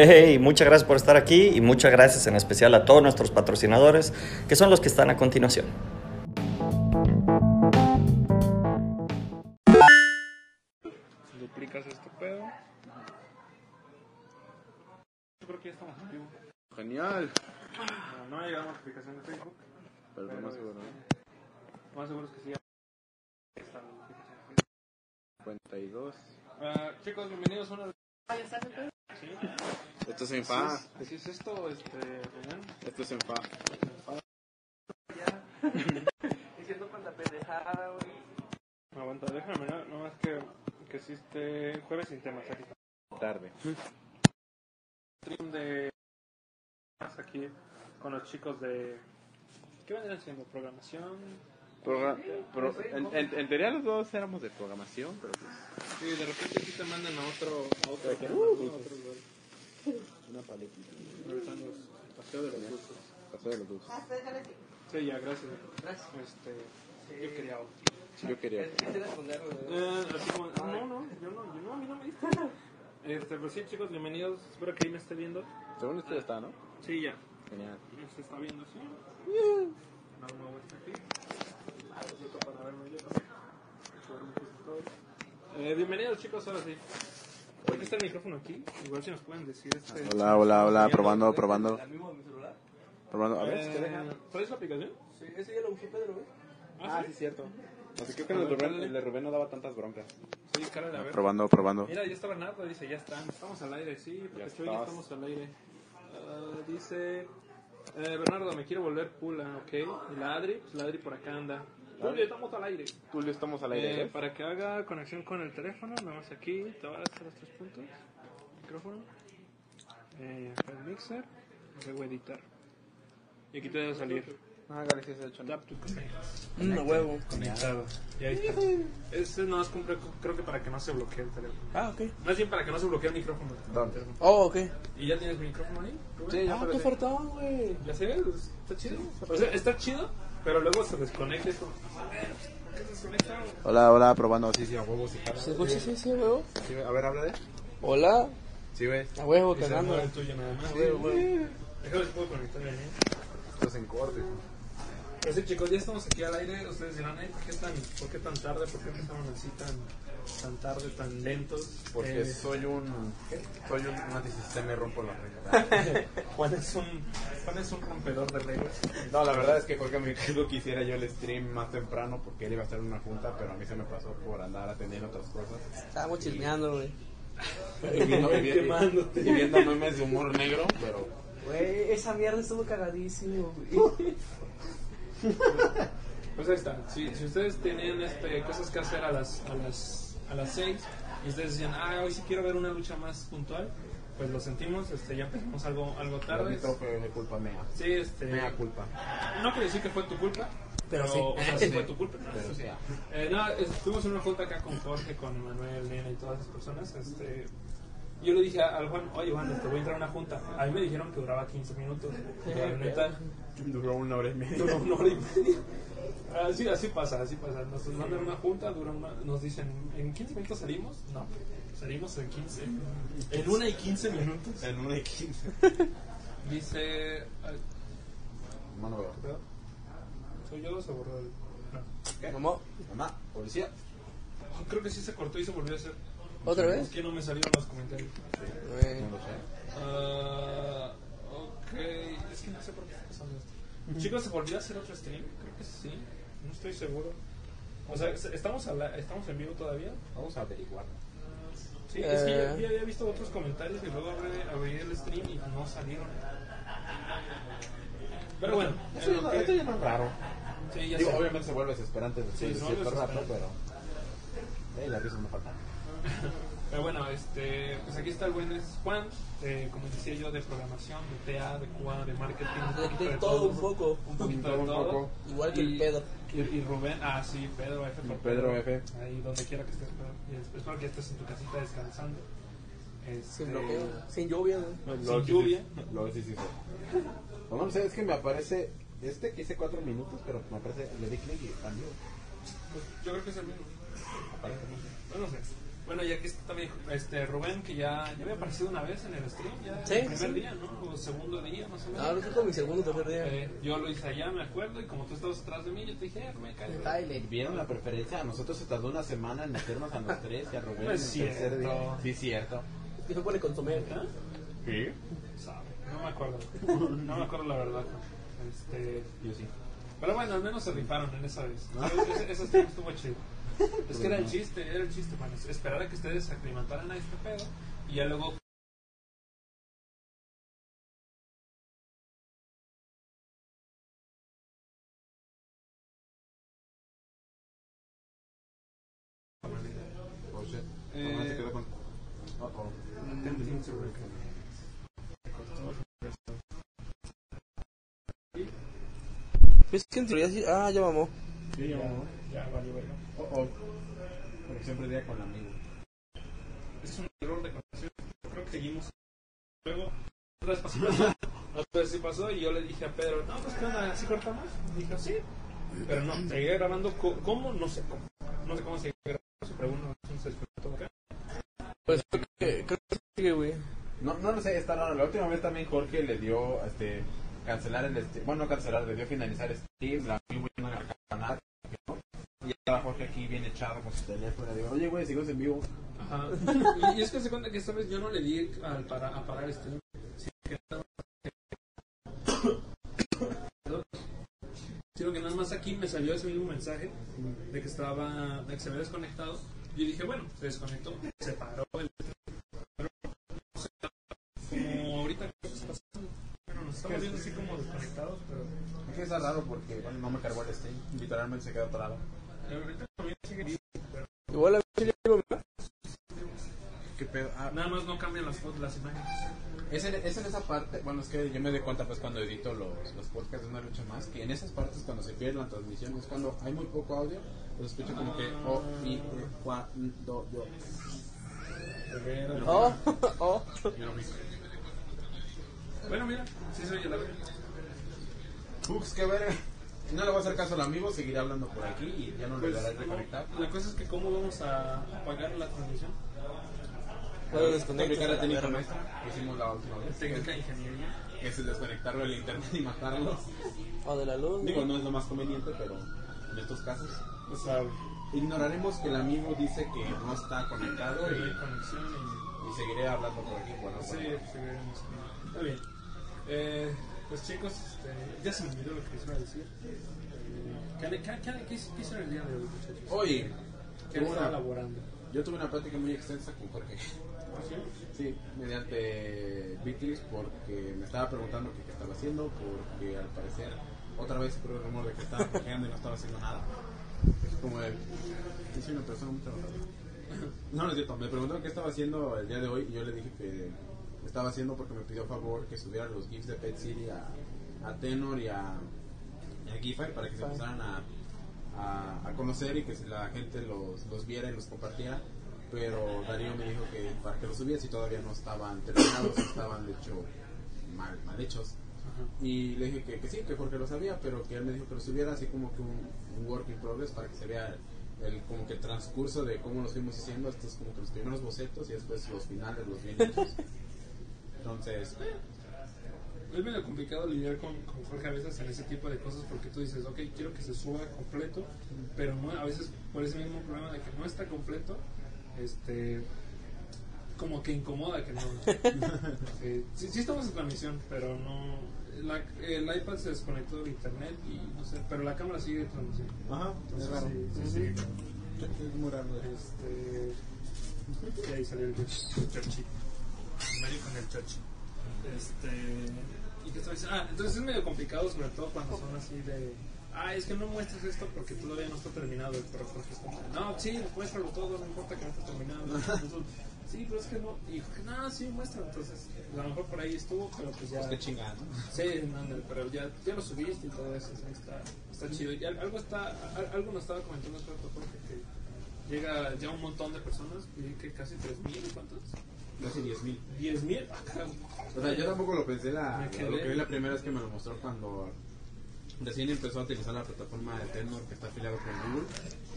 Hey, muchas gracias por estar aquí y muchas gracias en especial a todos nuestros patrocinadores, que son los que están a continuación. Duplicas este pedo. Yo creo que ya estamos en vivo. Genial. No, no ha llegado notificación de Facebook. Pero lo más seguro, ¿no? Lo más seguro es que sí. ya está la notificación de Facebook. 52. Ah, chicos, bienvenidos a una. Sí. Esto es en fa. ¿Qué es esto? Este, Rubén? Esto es en fa. Diciendo cuánta pendejada, güey. Aguanta, déjame mirar. No más que, que existe jueves sin temas. Aquí está. Tarde. Stream de. Aquí con los chicos de. ¿Qué vendrían siendo? ¿Programación? Pro- en, en- en teoría los dos éramos de programación, pero pues Sí, de repente aquí te mandan a otro. A otro, tema, Uh, ¿no? A otro lugar. una paletita. Paseo de los dulces. Pasó de los dos. Sí, ya, gracias. Este, yo quería otro. Yo quería. Eh, así como, no, no, yo no, yo no, a mí no me diste. Este, pues sí, chicos, bienvenidos. Espero que ahí me esté viendo. Según ya está, ¿no? Sí, ya. Genial. Se está viendo, sí. Está aquí. Eh, bienvenidos, chicos, ahora sí. ¿Por qué está el micrófono aquí? Igual si nos pueden decir este. Hola, hola, hola. ¿Estamos Probando, probando. ¿Al mismo de mi celular? Probando. A ver? ¿qué deja? Eh, ¿Traes la aplicación? Sí, ese ya lo usó Pedro, güey. Ah, sí. cierto. Así que creo que el de Rubén, el de Rubén no daba tantas broncas. Sí, cara, a ver. Probando, probando. Mira, ya está Bernardo, dice, ya están, estamos al aire, sí, porque Ya ya estamos al aire. Ah, dice, eh, Bernardo, me quiero volver pula, ok. Y la Adri, pues la Adri por acá anda. Julio, estamos al aire. Tulio, estamos al Eh, aire. ¿eh? para que haga conexión con el teléfono, nada más aquí, te van a hacer los tres puntos. Micrófono. Eh, acá el mixer. Luego editar. Y aquí te debe salir. Ah, gracias, de hecho. Tap to connect. Un huevo. Conectado. Y ahí está. Ese no es creo, creo que para que no se bloquee el teléfono. Ah, ok. Más bien para que no se bloquee el micrófono. ¿Dónde? Oh, ok. ¿Y ya tienes micrófono ahí? Sí, ya Ah, qué fartón, güey. Ya sé, está chido. O sea, está chido, pero luego se desconecta esto. A ver, ¿por qué se desconecta? Hola, hola, probando. Sí, sí, a huevo, sí. ¿Se escucha? Sí, sí, huevo. Sí, a ver, habla de. Hola. Sí, güey. A huevo, cagando. mueve el tuyo nada más. huevo, huevo. Déjame si puedo conectar ahí. Estás en corte. Pero sí, chicos, ya estamos aquí al aire. Ustedes dirán, "Ay, ¿por qué tan, por qué tan tarde? ¿Por qué empezaron así tan, tan tarde, tan lentos? Porque Eh, soy un. Soy un antisistema y rompo la regla. Juan es un, Juan es un rompedor de reglas. No, la verdad es que Jorge me dijo que hiciera yo el stream más temprano porque él iba a estar en una junta, pero a mí se me pasó por andar atendiendo otras cosas. Estábamos chismeando, güey. Y viendo, y vi- Quemándote. y viendo memes de humor negro, pero. Güey, esa mierda estuvo cagadísimo, güey. Pues ahí está. Si, si ustedes tenían este, cosas que hacer a las, a las, a las 6 y ustedes decían, ah, hoy sí quiero ver una lucha más puntual, pues lo sentimos, este, ya empezamos algo, algo tarde. fue de culpa mea. Sí, este, Mea culpa. no quiero decir que fue tu culpa, Pero pero, sí. o sea, sí fue tu culpa. Pero sí. Eh, no, estuvimos en una junta acá con Jorge, con Emanuel, Nena y todas esas personas. Este, yo le dije al Juan, oye Juan, te voy a entrar a una junta. A mí me dijeron que duraba 15 minutos. La neta, Duró una hora y media. duró una hora y media. Así, así pasa, así pasa. Nos mandan una junta, dura una- nos dicen, ¿en 15 minutos salimos? No, salimos en 15. En una y 15 minutos. En una y quince. Dice, ay, Mano, ¿qué pedo? ¿Soy yo borró el...? No. ¿Cómo? mamá, policía. Oh, Creo que sí se cortó y se volvió a hacer. ¿Otra Es vez? que no me salieron los comentarios. Güey. No lo sé. Ah, ok, es que no sé por qué está pasando esto. Chicos, ¿se volvió a hacer otro stream? Creo que sí, no estoy seguro. O sea, ¿estamos, a la- ¿estamos en vivo todavía? Vamos a averiguarlo. Sí, es que ya, Eh. ya había visto otros comentarios y luego abrí, abrí el stream y no salieron. Pero bueno, Esto, ya no- que- esto ya no es raro. sí, ya Digo, sé. obviamente se vuelve desesperante después Sí, de se cierto rato, pero. Eh, la risa me falta. Pero bueno, este, pues aquí está el buen Juan, eh, como decía yo, de programación, de TA, de QA, de marketing, un De, de todo un poco. un poquito de Un todo. poco. Igual que Y- el pedo. Y, y Rubén, ah sí, Pedro F. por Pedro F. Ahí donde quiera que estés, Pedro. Espero que estés en tu casita descansando. Este, Sin bloqueo. Sin lluvia, güey. Sin lluvia. Luego sí, sí, sí. No, no sé, es que me aparece este que hice cuatro minutos, pero me aparece, le di clic y cambió. Pues, yo creo que es el mismo. Aparece, no sé. Bueno, no sé. Bueno, ya que está también este, Rubén, que ya, ya había aparecido una vez en el stream, ya Sí, el primer sí. día, ¿no? O segundo día, más o menos. Ahora fue como mi segundo tercer día. Eh, yo lo hice allá, me acuerdo, y como tú estabas atrás de mí, yo te dije, eh, Rubén, cállate. Tyler. ¿Vieron la preferencia? A nosotros se tardó una semana en meternos a los tres y a Rubén No es en el tercer cierto. día. Sí, cierto. Y fue por el consomé. ¿Ah? ¿Sí? Sabe, No me acuerdo. No me acuerdo la verdad. Este, Yo sí. pero bueno, al menos se rifaron en esa vez. Ese, ese stream estuvo chido. Es que era el chiste, era el chiste, man. Esperar a que ustedes se aclimataran a este pedo y ya luego. Es que. Ah, ya mamó. Sí, ya, ¿no? ya valió verga. Oh, oh. Porque siempre día con amigo. Ese es un error de conexión. Yo creo que seguimos. Luego, otra vez pasó, otra vez sí pasó y yo le dije a Pedro, no, pues qué onda, ¿así cortamos? Y dijo, sí. Pero no, seguí grabando, ¿cómo? No sé cómo. No sé cómo seguir grabando, se pregunta, entonces todo acá. Pues creo que, creo que sigue, güey. No, no lo sé, está raro. La última vez también Jorge le dio este cancelar el este, bueno, no cancelar, le dio finalizar Steam, la muy buena ¿no? Y ahora Jorge aquí bien echado con su teléfono, digo, oye güey, seguimos en vivo. Ajá. Y, y es que se cuenta que esta vez yo no le di al para, a parar este. Sí, que Sino que nada más aquí me salió ese mismo mensaje de que estaba, de que se había desconectado. Y yo dije, bueno, se desconectó, se paró el. Como ahorita, ¿qué está pasando? Bueno, nos estamos viendo así como desconectados, pero. Es que está raro porque, bueno, no me cargó el Steam, literalmente se quedó atorado. Igual a mí algo, ¿verdad? ¿Qué pedo? Ah, Nada más no cambian las fotos, las imágenes. Es en, es en esa parte, bueno, es que yo me doy cuenta pues cuando edito los, los podcasts de una lucha más, que en esas partes cuando se pierde la transmisión es cuando hay muy poco audio, pues escucho como que oh, mi, eh, cua, n, do, yo. Oh, oh. Bueno, mira, sí soy el audio. Ux, qué verga. No le voy a hacer caso al amigo, seguiré hablando por aquí y ya no le Pues, daré reconectar. la cosa es que cómo vamos a apagar la transmisión. Bueno, desconecta. Técnica la técnica maestra que hicimos la última vez, Técnica de ingeniería. que es el desconectarlo del internet y matarlo. O de la luz. Digo, no es lo más conveniente, pero en estos casos O sea, ignoraremos que el amigo dice que no está conectado y, conexión y... y seguiré hablando por aquí. Bueno, Sí, bueno. seguiremos. Está bien. Eh, pues chicos, este, ya se me olvidó lo que les iba a decir. Eh, ¿Qué, qué, qué, qué hicieron el día de hoy, muchachos? Oye, ¿Qué una- elaborando? yo tuve una plática muy extensa con Jorge. Sí, mediante Bitlis porque me estaba preguntando qué estaba haciendo, porque al parecer otra vez corrió el rumor de que estaba cojeando y no estaba haciendo nada. Es como. Yo soy una persona muy trabajadora. No, no es cierto. Me preguntó qué estaba haciendo el día de hoy y yo le dije que estaba haciendo porque me pidió favor que subiera los GIFs de Pet City a, a Tenor y a, y a Gify para que se empezaran a, a, a conocer y que la gente los, los viera y los compartiera. Pero Darío me dijo que para que los subiera si todavía no estaban terminados, estaban de hecho mal, mal hechos. Y le dije que, que sí, que porque lo sabía, pero que él me dijo que lo subiera así como que un, un work in progress para que se vea el, como que el transcurso de cómo los fuimos haciendo, estos como que los primeros bocetos y después los finales, los bien hechos. Entonces, Es medio complicado lidiar con, con Jorge a veces en ese tipo de cosas porque tú dices, ok, quiero que se suba completo, pero no, a veces por ese mismo problema de que no está completo, este, como que incomoda que no. Eh, sí, sí estamos en transmisión, pero no. la- el iPad se desconectó de internet y no sé, pero la cámara sigue transmitiendo. ajá, Entonces, es raro. sí, sí, sí. Es muy raro. Este. Y ahí salió el. Medio con el Churchill. Este. ¿Y diciendo? Ah, entonces es medio complicado, sobre todo cuando son así de. Ah, es que no muestres esto porque todavía no está terminado. Pero Jorge es como, no, sí, muéstralo todo, no importa que no esté terminado. Entonces, sí, pero es que no. Y no, sí, muéstralo. Entonces, a lo mejor por ahí estuvo, pero pues ya. Pues chingada, ¿no? Sí, ándale, pero ya, ya lo subiste y todo eso, sí, está, está chido. Y al- algo, está, al- algo nos estaba comentando rato Jorge que llega ya un montón de personas, que casi 3.000, ¿cuántos? Casi 10 mil. 10.000, ah, cabrón. O sea, yo tampoco lo pensé la, lo que vi la primera vez que me lo mostró cuando recién empezó a utilizar la plataforma de Tenor que está afiliado con Google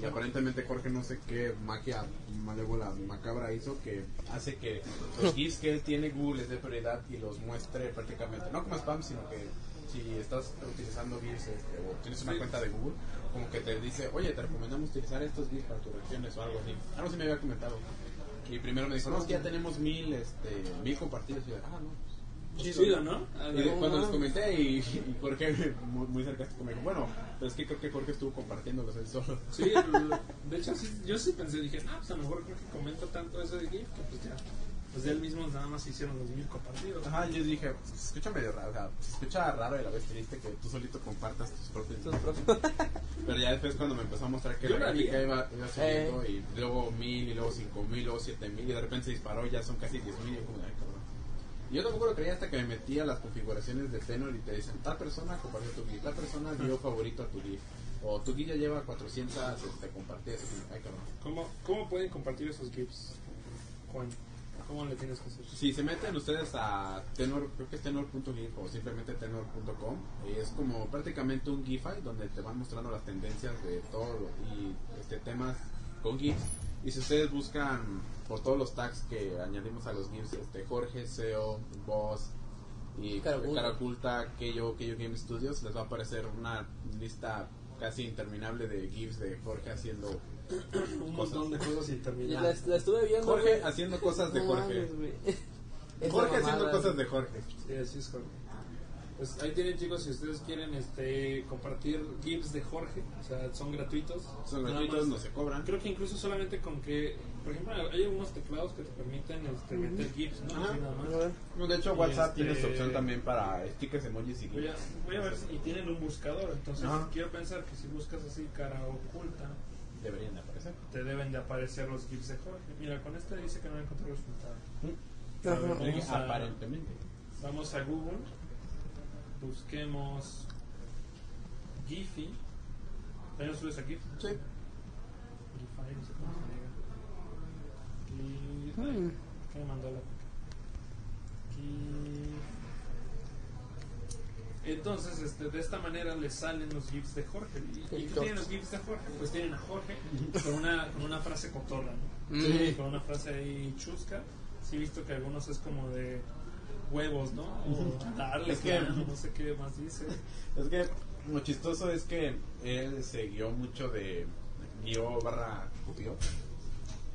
y aparentemente Jorge no sé qué magia malévola macabra hizo que hace que los GIFs que tiene Google les dé prioridad y los muestre prácticamente, no como spam, sino que si estás utilizando GIFs este, o tienes una cuenta de Google, como que te dice, oye, te recomendamos utilizar estos GIFs para tus reacciones o algo así. Algo así me había comentado. Y primero me dijo, no, ya tenemos mil, este, mil compartidos. Y yo, ah, no, Chido, ¿no? A y ver, de- cuando les comenté y, y Jorge muy, muy sarcástico me dijo, bueno, pero es que creo que Jorge estuvo compartiéndolos él solo. Sí, de hecho sí, yo sí pensé, dije, ah, pues a lo mejor creo que comenta tanto eso de GIF que pues ya, pues de él mismo nada más hicieron los GIF compartidos. Ajá, yo dije, "Pues, se escucha medio raro, o sea, se escucha raro y la vez triste que tú solito compartas tus propios. Tus propios- Pero ya después cuando me empezó a mostrar que Yo la gráfica iba, iba subiendo y luego mil y luego cinco mil, luego siete mil y de repente se disparó y ya son casi diez mil y yo como, ay cabrón. Y yo tampoco lo creía hasta que me metí a las configuraciones de Tenor y te dicen, tal persona compartió tu GIF, tal persona dio favorito a tu GIF. O tu GIF ya lleva 400 este, compartidas. Ay, cabrón. ¿Cómo, ¿Cómo pueden compartir esos GIFs, Juan? ¿Cómo le tienes que hacer? Si se meten ustedes a tenor, creo que es tenor.gif o simplemente tenor.com, y es como prácticamente un GIFI donde te van mostrando las tendencias de todo y este, temas con GIFs. Y si ustedes buscan por todos los tags que añadimos a los GIFs, este, Jorge, SEO, Boss y Cara oculta. Cara Oculta, Keyo, Keyo Game Studios, les va a aparecer una lista casi interminable de GIFs de Jorge haciendo Un montón de la, la estuve viendo. Jorge güey. haciendo cosas de No Jorge. mames, Jorge haciendo mamada. cosas de Jorge. Sí, así es, Jorge. Pues ahí tienen chicos, si ustedes quieren este, compartir GIFs de Jorge, o sea, son gratuitos. Son gratuitos, no se cobran. Creo que incluso solamente con que, por ejemplo, hay algunos teclados que te permiten este, meter GIFs, ¿no? Ajá. No, de hecho, Y WhatsApp este- tiene su opción también para stickers, emojis y Voy a, GIFs. voy a ver si y tienen un buscador, entonces Ajá. quiero pensar que si buscas así cara oculta, Deberían de aparecer. te deben de aparecer los GIFs de Jorge. Mira, con este dice que no encontró resultado. Ajá. Vamos a- Aparentemente. Vamos a Google, busquemos Giphy. ¿También subes a GIF? Sí. Giphy, no sé cómo se diga. Mm. ¿Qué me mandó la GIF. Entonces, este, de esta manera le salen los GIFs de Jorge. ¿Y, y qué tienen los GIFs de Jorge? Pues tienen a Jorge con una, con una frase cotorra, ¿no? Sí. Con una frase ahí chusca. Sí, he visto que algunos es como de huevos, ¿no? O darle, Es que- no sé qué más dice. Es que lo chistoso es que él se guió mucho de. guió barra copió.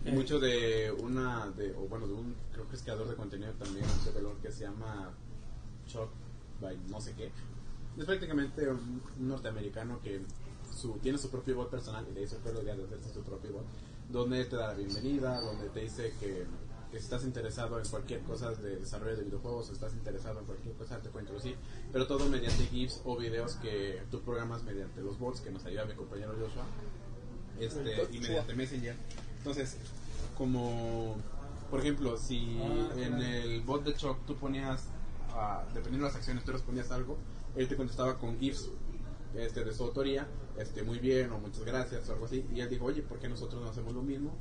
Eh. Mucho de una. de o bueno, de un. creo que es creador de contenido también, de valor que se llama Chuck by no sé qué. Es prácticamente un, un norteamericano que su, tiene su propio bot personal y le hizo la idea de hacerse su propio bot, donde te da la bienvenida, donde te dice que, que si estás interesado en cualquier cosa de desarrollo de videojuegos o estás interesado en cualquier cosa, te puede introducir, pero todo mediante GIFs o videos que tú programas mediante los bots que nos ayuda mi compañero Joshua este, y mediante Messenger. Entonces, como por ejemplo, si Ah, en el bot de Choc tú ponías, dependiendo de las acciones, tú respondías algo, él te contestaba con GIFs este, de su autoría, este, muy bien o muchas gracias o algo así. Y él dijo, oye, ¿por qué nosotros no hacemos lo mismo?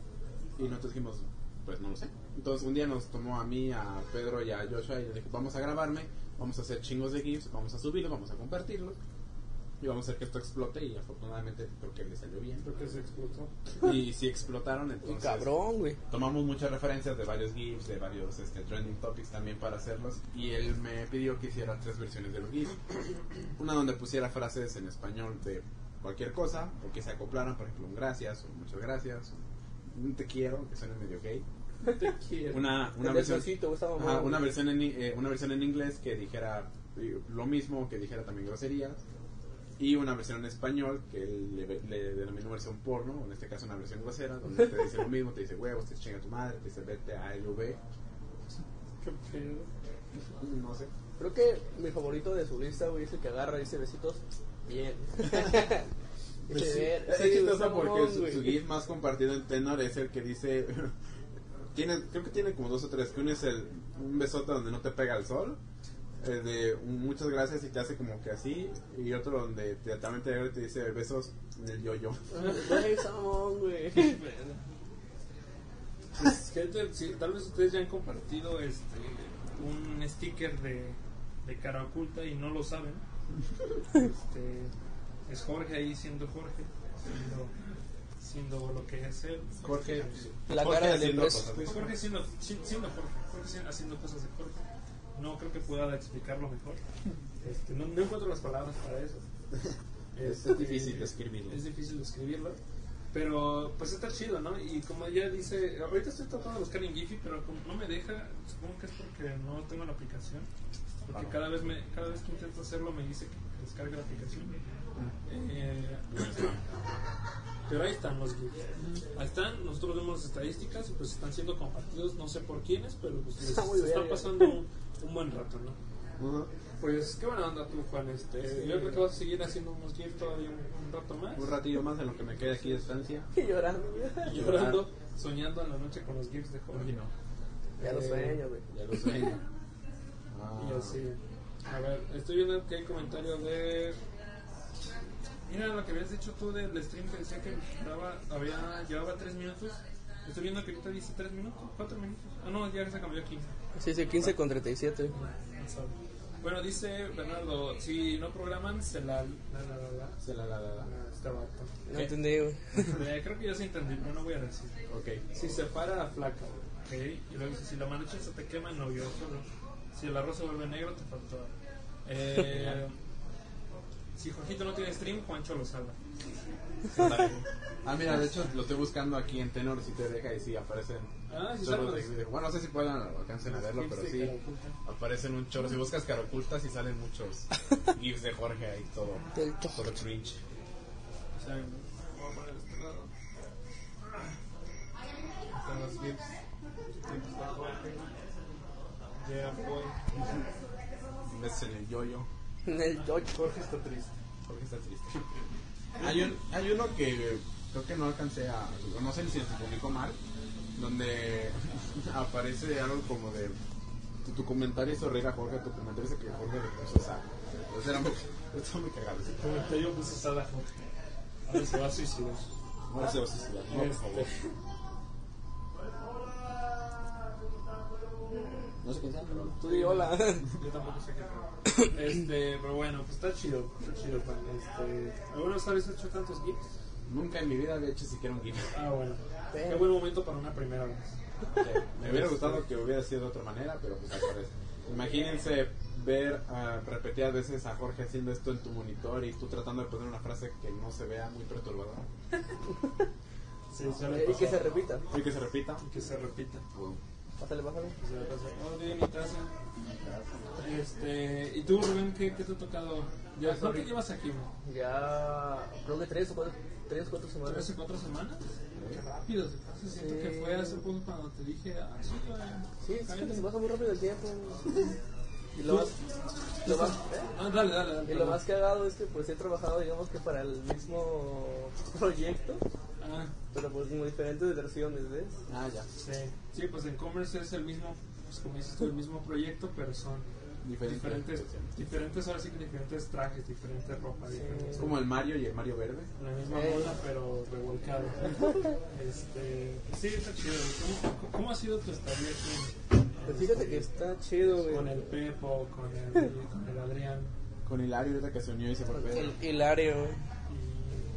Y nosotros dijimos, pues no lo sé. Entonces un día nos tomó a mí, a Pedro y a Joshua y le dijo, vamos a grabarme, vamos a hacer chingos de GIFs, vamos a subirlos, vamos a compartirlos. Y vamos a hacer que esto explote y afortunadamente creo que le salió bien. Creo que se explotó. Y si explotaron, entonces cabrón, güey. tomamos muchas referencias de varios GIFs, de varios este, trending topics también para hacerlos. Y él me pidió que hiciera tres versiones de los GIFs. Una donde pusiera frases en español de cualquier cosa, o que se acoplaran, por ejemplo, un gracias, o muchas gracias, o un te quiero, que suene medio gay. Te quiero. Una, una, versión, ajá, una, versión en, eh, una versión en inglés que dijera eh, lo mismo, que dijera también groserías. Y una versión en español que él le, le denominó versión porno, en este caso una versión grosera, donde te dice lo mismo, te dice huevos, te chinga tu madre, te dice vete a LV. Qué. No sé. Creo que mi favorito de su lista, güey, es el que agarra y dice besitos. Bien. Dice, ver, Es sí, chistoso porque su, su GIF más compartido en Tenor es el que dice. tiene, creo que tiene como dos o tres. Que uno es el, un besote donde no te pega el sol. El de un muchas gracias y te hace como que así. Y otro donde te, también te, te dice besos en el yo-yo. Güey. Pues, gente, sí, tal vez ustedes ya han compartido este un sticker de, de cara oculta y no lo saben. Este, Es Jorge ahí siendo Jorge, siendo, siendo lo que es él. Jorge, La Jorge cara del haciendo pez. cosas. Pues Jorge siendo, si- siendo Jorge, haciendo cosas de Jorge. No creo que pueda explicarlo mejor. Este, no, no encuentro las palabras para eso. Es Este, difícil describirlo. Es difícil describirlo. Pero pues está chido, ¿no? Y como ya dice, ahorita estoy tratando de buscar en Giphy, pero como no me deja, supongo que es porque no tengo la aplicación. Porque Ah. cada vez, me, cada vez que intento hacerlo me dice que descargue la aplicación. Eh, pero ahí están los GIFs. Ahí están, nosotros vemos las estadísticas y pues están siendo compartidos, no sé por quiénes, pero pues les, Está muy se están verga. pasando un, un buen rato, ¿no? Pues qué buena onda tú, Juan. Este, Yo creo que vas a seguir haciendo unos GIFs todavía un, un rato más. Un ratillo más en lo que me quede aquí de estancia. Y llorando, Y llorando, soñando en la noche con los GIFs de Jorge. Ya lo Eh, sueño, güey. Ya lo sueño. Y así. A ver, estoy viendo que hay comentario de. Mira lo que habías dicho tú del stream que decía que daba, había, llevaba 3 minutos. Estoy viendo que ahorita dice 3 minutos, 4 minutos. Ah, no, ya se cambió a 15. Sí, sí, 15 con 37. Bueno, dice Bernardo, si no programan, se la. la, la, la, la. Se la la la la. Este vato. No entendí, güey. Eh, Creo que ya se entendí, pero no voy a decir. Ok. Si se para, flaca. Ok. Y luego dice: si la marucha se te quema, no, yo solo. Si el arroz se vuelve negro, te faltó. Eh, si Jorgito no tiene stream, Juancho lo salva. Ah, mira, de hecho lo estoy buscando aquí en Tenor si te deja y sí aparecen. Ah, sí, chorros de- Bueno, no sé si puedan alcancen a verlo, pero sí aparecen un chorro. Si buscas cara oculta, sí salen muchos gifs de Jorge ahí todo, todo cringe. O sea, voy a poner este lado. Están los gifs. Gifs de Jorge. Yeah, boy. Ves en el yoyo. En el Dodge. Jorge está triste. Jorge está triste. Hay, un, hay uno que creo que no alcancé a. No sé si se publicó mal. Donde aparece algo como de. Tu, tu comentario hizo reír a Jorge, tu comentario dice que Jorge le puso esa. Entonces era muy, está muy cagado. ese. Comentario puso Sada Jorge. Ahora se va a suicidar. Ahora se va a suicidar. No, por favor. No sé quién sea, pero. Tú di hola. Yo tampoco sé qué. Este, pero bueno, pues está chido, está chido, Juan. Este, ¿Alguna vez habéis hecho tantos GIFs? Nunca en mi vida había hecho siquiera un GIF. Ah, bueno. Qué buen momento para una primera vez. Me hubiera gustado que hubiera sido de otra manera, pero pues al parecer. Imagínense ver ah, repetidas veces a Jorge haciendo esto en tu monitor y tú tratando de poner una frase que no se vea muy perturbadora. Sí, Y que se repita. Y que se repita. Y que se repita. Pásale, pásale. Oh, bien, mi taza. Este, ¿y tú, Rubén, qué, qué te ha tocado? ¿Ya cuánto llevas aquí? mo? Ya, creo que tres o cuatro, tres, cuatro semanas. ¿Hace cuatro semanas? Qué rápido se pasa. Siento Sí. que fue hace poco cuando te dije, ah, sí. Sí, es que se pasa muy rápido el tiempo. Y lo más, lo más, ¿eh? Ah, dale, dale, dale. y lo más cagado es que pues he trabajado digamos que para el mismo proyecto, Ah, pero pues en diferentes versiones, ¿ves? Ah, ya. sí. Sí, pues en Commerce es el mismo, pues como dices tú, el mismo proyecto, pero son Diferente. diferentes, diferentes, ahora sí que diferentes trajes, diferentes ropa, Sí. diferentes. Es como el Mario y el Mario Verde. La misma Eh. moda, pero revolcado. este, sí, está chido. ¿Cómo, cómo ha sido tu estadía aquí Pues fíjate que está chido, güey. con el Pepo, con el, con el Adrián? Con Hilario ahorita que se unió y se fue Hilario,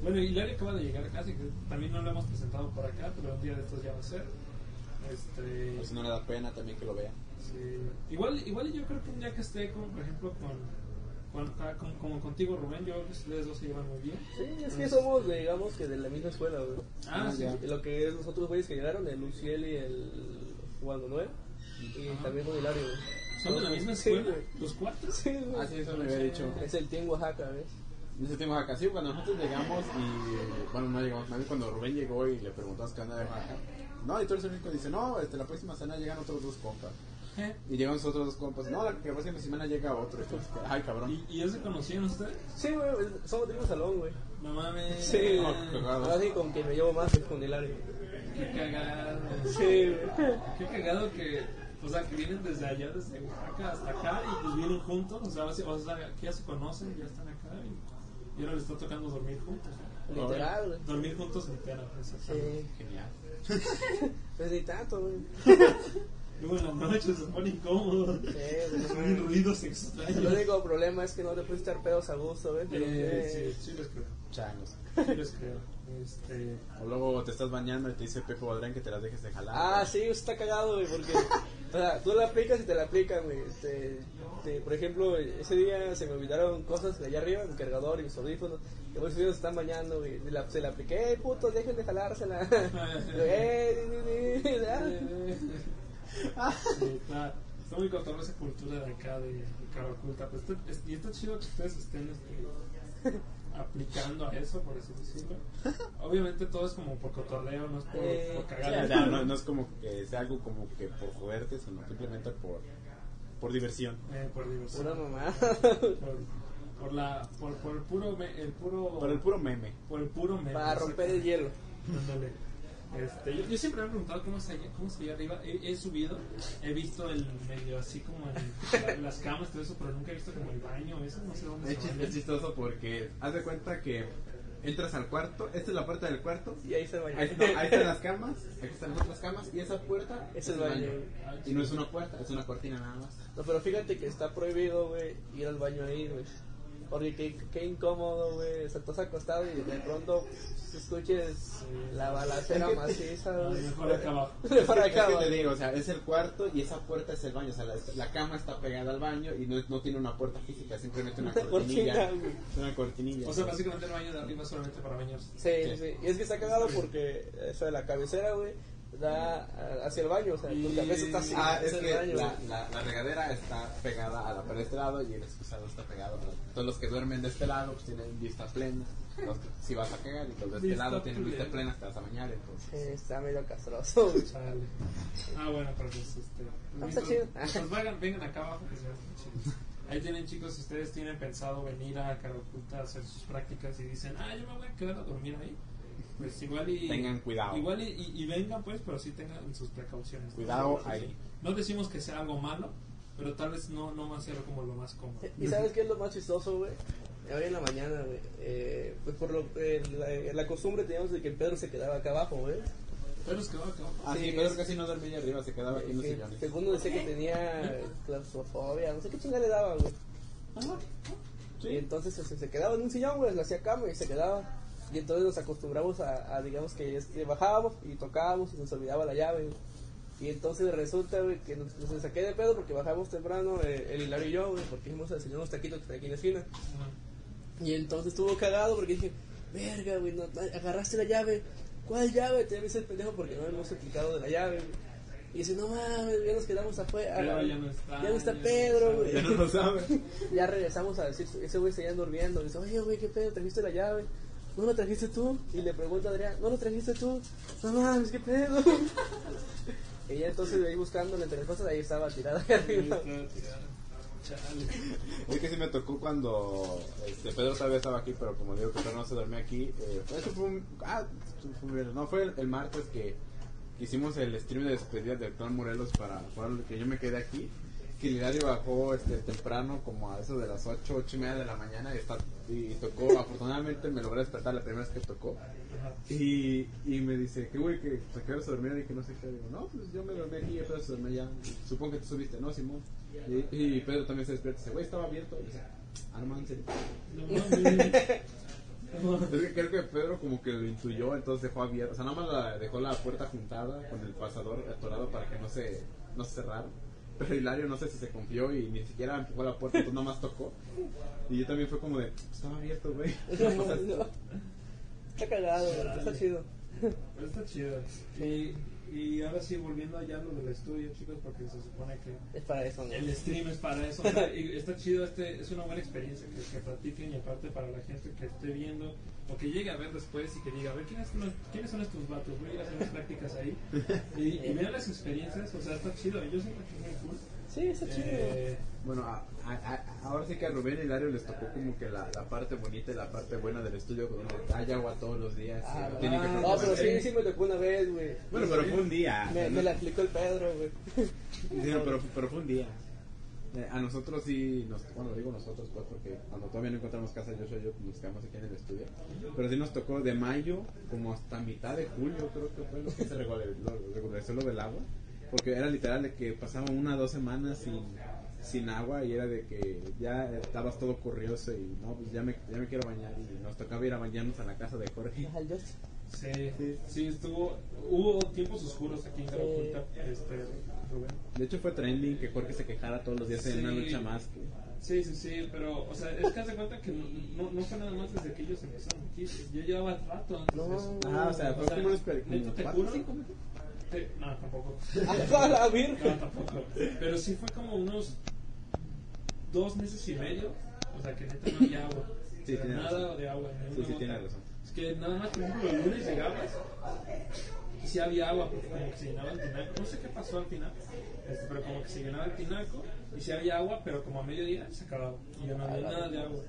bueno, Hilario acaba de llegar casi, que también no lo hemos presentado por acá, pero un día de estos ya va a ser. Este, si no le da pena también que lo vea. sí. igual, igual yo creo que un día que esté, como por ejemplo con, con, ah, como, como contigo, Rubén, yo creo que ustedes dos se llevan muy bien. Sí, es que somos, digamos que de la misma escuela, güey. Ah, sí. Lo que es los otros güeyes que llegaron, el Luciel y el Juan Manuel. Y también con Hilario, güey. ¿Son de la misma Sí, escuela? güey. ¿Los cuatro? Sí, güey. Ah, sí, eso me había dicho. Es el Team Oaxaca, ¿ves? Ese tiempo acá, sí, cuando nosotros llegamos y, bueno, no llegamos, más bien cuando Rubén llegó y le preguntamos qué onda de Oaxaca. No, y tú eres el único, dice, no, este, la próxima semana llegan otros dos compas. ¿Eh? Y llegan otros dos compas, no, la próxima semana llega otro. Y tú, Ay, cabrón. ¿Y, ¿Y ya se conocían ustedes? Sí, güey, somos del mismo salón, güey. No mames. Sí, No, cagado. ahora sí con quien me llevo más es con Hilario. Qué cagado. Sí, güey. Qué cagado que, o sea, que vienen desde allá, desde Oaxaca hasta acá y pues vienen juntos, o sea, o sea que ya se conocen, ya están acá y, y ahora les está tocando dormir juntos. Literal, güey. Dormir juntos exactamente. Sí. Genial. Pues ni tanto, güey. Luego en la noche se pone incómodo. Sí, güey, ruidos El extraños. único problema es que no te puedes estar pedos a gusto, ¿ves? Pero, Eh, eh, sí, sí les creo. Changos. Sí les creo. Este, O luego te estás bañando y te dice Pepe Badrán que te las dejes de jalar. Ah, sí, eso está cagado, güey, porque o sea, tú la aplicas y te la aplican, güey. Este, este, por ejemplo, ese día se me olvidaron cosas de allá arriba, mi cargador y mis audífonos. Y pues ellos se están bañando, güey. y la- se la apliqué, eh, putos, dejen de jalársela. Yo, di, di, di, sí, está, está muy cotorra esa cultura de acá de, de cara oculta. Pues está- es- y está chido que ustedes estén este, aplicando a eso, por así decirlo. Obviamente todo es como por cotorreo, no es por, Eh, por cagar. no, no es como que sea algo como que por joderte, sino simplemente por, por diversión. Eh, por diversión. Pura mamá. Por, por la, por, por el puro, me- el puro, Por el puro meme. por el puro meme, Para romper el hielo. Ándale. Este, yo, yo siempre me he preguntado cómo se cómo se ve arriba. He, he subido, he visto el medio así como en la- las camas, todo eso, pero nunca he visto como el baño, eso no sé dónde Es, se es chistoso porque haz de cuenta que entras al cuarto, esta es la puerta del cuarto, Y ahí se baña. ahí, no, ahí están las camas, aquí están las otras camas y esa puerta Es el baño. Y no es una puerta, es una cortina nada más. No, pero fíjate que está prohibido, güey, ir al baño ahí, güey. Porque qué, qué incómodo, güey. O sea, estás acostado y de pronto escuches la balacera maciza, mejor acá abajo. Que acá, te digo, o sea, es el cuarto y esa puerta es el baño. O sea, la, la cama está pegada al baño y no, no tiene una puerta física, simplemente una cortinilla. Una cortinilla. O sea, básicamente el baño de arriba es solamente para bañarse. Sí, sí, sí. Y es que está cagado porque eso de la cabecera, güey, da hacia el baño. O sea, tu cabeza está así. Ah, es que baño, la, la, la regadera está pegada a la pared de este lado y el excusado está pegado. a la- Todos los que duermen de este lado pues tienen vista plena. Los que, si vas a cagar y los de este Vista lado tienen vista plena. te vas a bañar. Entonces, Sí, está medio castroso. Chale. Ah, bueno, pero pues este. Ah, está chido. Pues vengan, vengan acá abajo que se ve chido. Ahí tienen chicos, si ustedes tienen pensado venir a Cara Oculta a hacer sus prácticas y dicen, ah, yo me voy a quedar a dormir ahí. Pues igual y. Tengan cuidado. Igual y, y- y vengan, pues, pero sí tengan sus precauciones. ¿no? Cuidado Sí. ahí. No decimos que sea algo malo, pero tal vez no, no va a ser como lo más cómodo. ¿Y sabes qué es lo más chistoso, güey? Hoy en la mañana, güey, eh, pues por lo, eh, la, la costumbre teníamos de que Pedro se quedaba acá abajo, güey. Pero es que va acá abajo. ah, Sí, sí, Pedro es- casi no dormía arriba, se quedaba aquí en los sillones. según nos decía que tenía claustrofobia, no sé qué chingada le daba, güey. Y entonces se, se quedaba en un sillón, güey, le hacía cama y se quedaba. Y entonces nos acostumbramos a, a, digamos que este, bajábamos y tocábamos y nos olvidaba la llave. Y entonces resulta, güey, que nos, nos saqué de pedo porque bajamos temprano eh, el Hilario y yo, güey, porque fuimos a desayunar unos taquitos que están aquí en la esquina. Y entonces estuvo cagado porque dije, verga, güey, no, agarraste la llave. ¿Cuál llave? Te ves el pendejo porque no hemos explicado de la llave, güey. Y dice, no mames, ya nos quedamos afuera. Pedro ya no está, Ya no está ya Pedro, está. güey. Ya no lo sabe. Ya regresamos a decir, ese güey seguía durmiendo. Dice, oye, güey, ¿qué pedo? ¿Trajiste la llave? ¿No lo trajiste tú? Y le pregunta a Adrián, ¿no lo trajiste tú? No mames, ¿qué pedo? y ya entonces ahí buscándole entre las cosas, ahí estaba tirada ahí arriba. Chale. Es que sí me tocó cuando este, Pedro todavía estaba aquí, pero como digo que Pedro no se dormía aquí. Eh, eso fue un. Ah, fue un viernes, no, fue el, el martes que, que hicimos el stream de despedida del Clan Morelos para, para que yo me quedé aquí. Que bajó este, temprano, como a eso de las 8, 8 y media de la mañana, y, está, y tocó. Afortunadamente me logré despertar la primera vez que tocó. Y, y me dice, ¿qué güey que se quedó a dormir? Y que no sé qué. Digo, no, pues yo me dormí aquí y Pedro se durmió ya. Supongo que tú subiste, ¿no, Simón? Y, y Pedro también se despierta y dice, güey, estaba abierto. Y dice, ah, no mames, ¿en serio?". No mames. Es que creo que Pedro como que lo intuyó, entonces dejó abierto. O sea, nada más la- dejó la puerta juntada con el pasador atorado para que no se, no se cerrara. Pero Hilario no sé si se confió y ni siquiera empujó la puerta, entonces nada más tocó. Y yo también fue como de, estaba abierto, güey. No, no. Está cagado, güey, está chido. Pero está chido. Y, y ahora sí, volviendo allá a lo del estudio, chicos, porque se supone que Es para eso, ¿no? el stream es para eso. y está chido, este es una buena experiencia que, que platiquen y aparte para la gente que esté viendo o que llegue a ver después y que diga, a ver, ¿quiénes, son- quiénes son estos vatos? Voy a ir a hacer las prácticas ahí. Y, y vean las experiencias, o sea, está chido. Yo siento que es muy cool. Sí, está chido. Eh, Bueno, a- a- a- ahora sí que a Rubén y Hilario les tocó como que la, la parte bonita y la parte buena del estudio, donde hay agua todos los días. Ah, no tienen que no, preocuparse. pero sí, sí me tocó una vez, güey. Bueno, pero fue un día. Me, ¿no? me la aplicó el Pedro, güey. Sí, no, pero, pero fue un día. Eh, a nosotros sí, nos, bueno, digo nosotros pues porque cuando todavía no encontramos casa, yo soy yo, nos quedamos aquí en el estudio. Pero sí nos tocó de mayo como hasta mitad de julio, creo que fue lo que se regularizó lo del agua. Porque era literal de que pasaban una o dos semanas sin, sin agua y era de que ya estabas todo curioso y no, pues ya me, ya me quiero bañar y nos tocaba ir a bañarnos a la casa de Jorge. Sí, Sí. sí, estuvo. Hubo tiempos oscuros aquí en Sí. Caraculta, este, Rubén. De hecho fue trending que Jorge se quejara todos los días en una lucha más. que- Sí, sí, sí, pero, o sea, es que haz de cuenta que no, no fue nada más desde que ellos empezaron aquí. Yo llevaba rato antes de eso. Ah, o sea, fue O sea, como como te cuatro, juro. Cinco meses. te- no, tampoco. ¡A la virgen! No, tampoco. Pero sí fue como unos dos meses y medio. O sea, que neta no había agua. Sí, O sea, tiene nada razón. de agua. Sí, sí, tiene razón. Es que nada más, por ejemplo, el lunes llegabas y sí había agua porque como que se llenaba el tinaco. No sé qué pasó al final, este, pero como que se llenaba el tinaco y sí había agua, pero como a mediodía se acababa y ya no había nada de agua.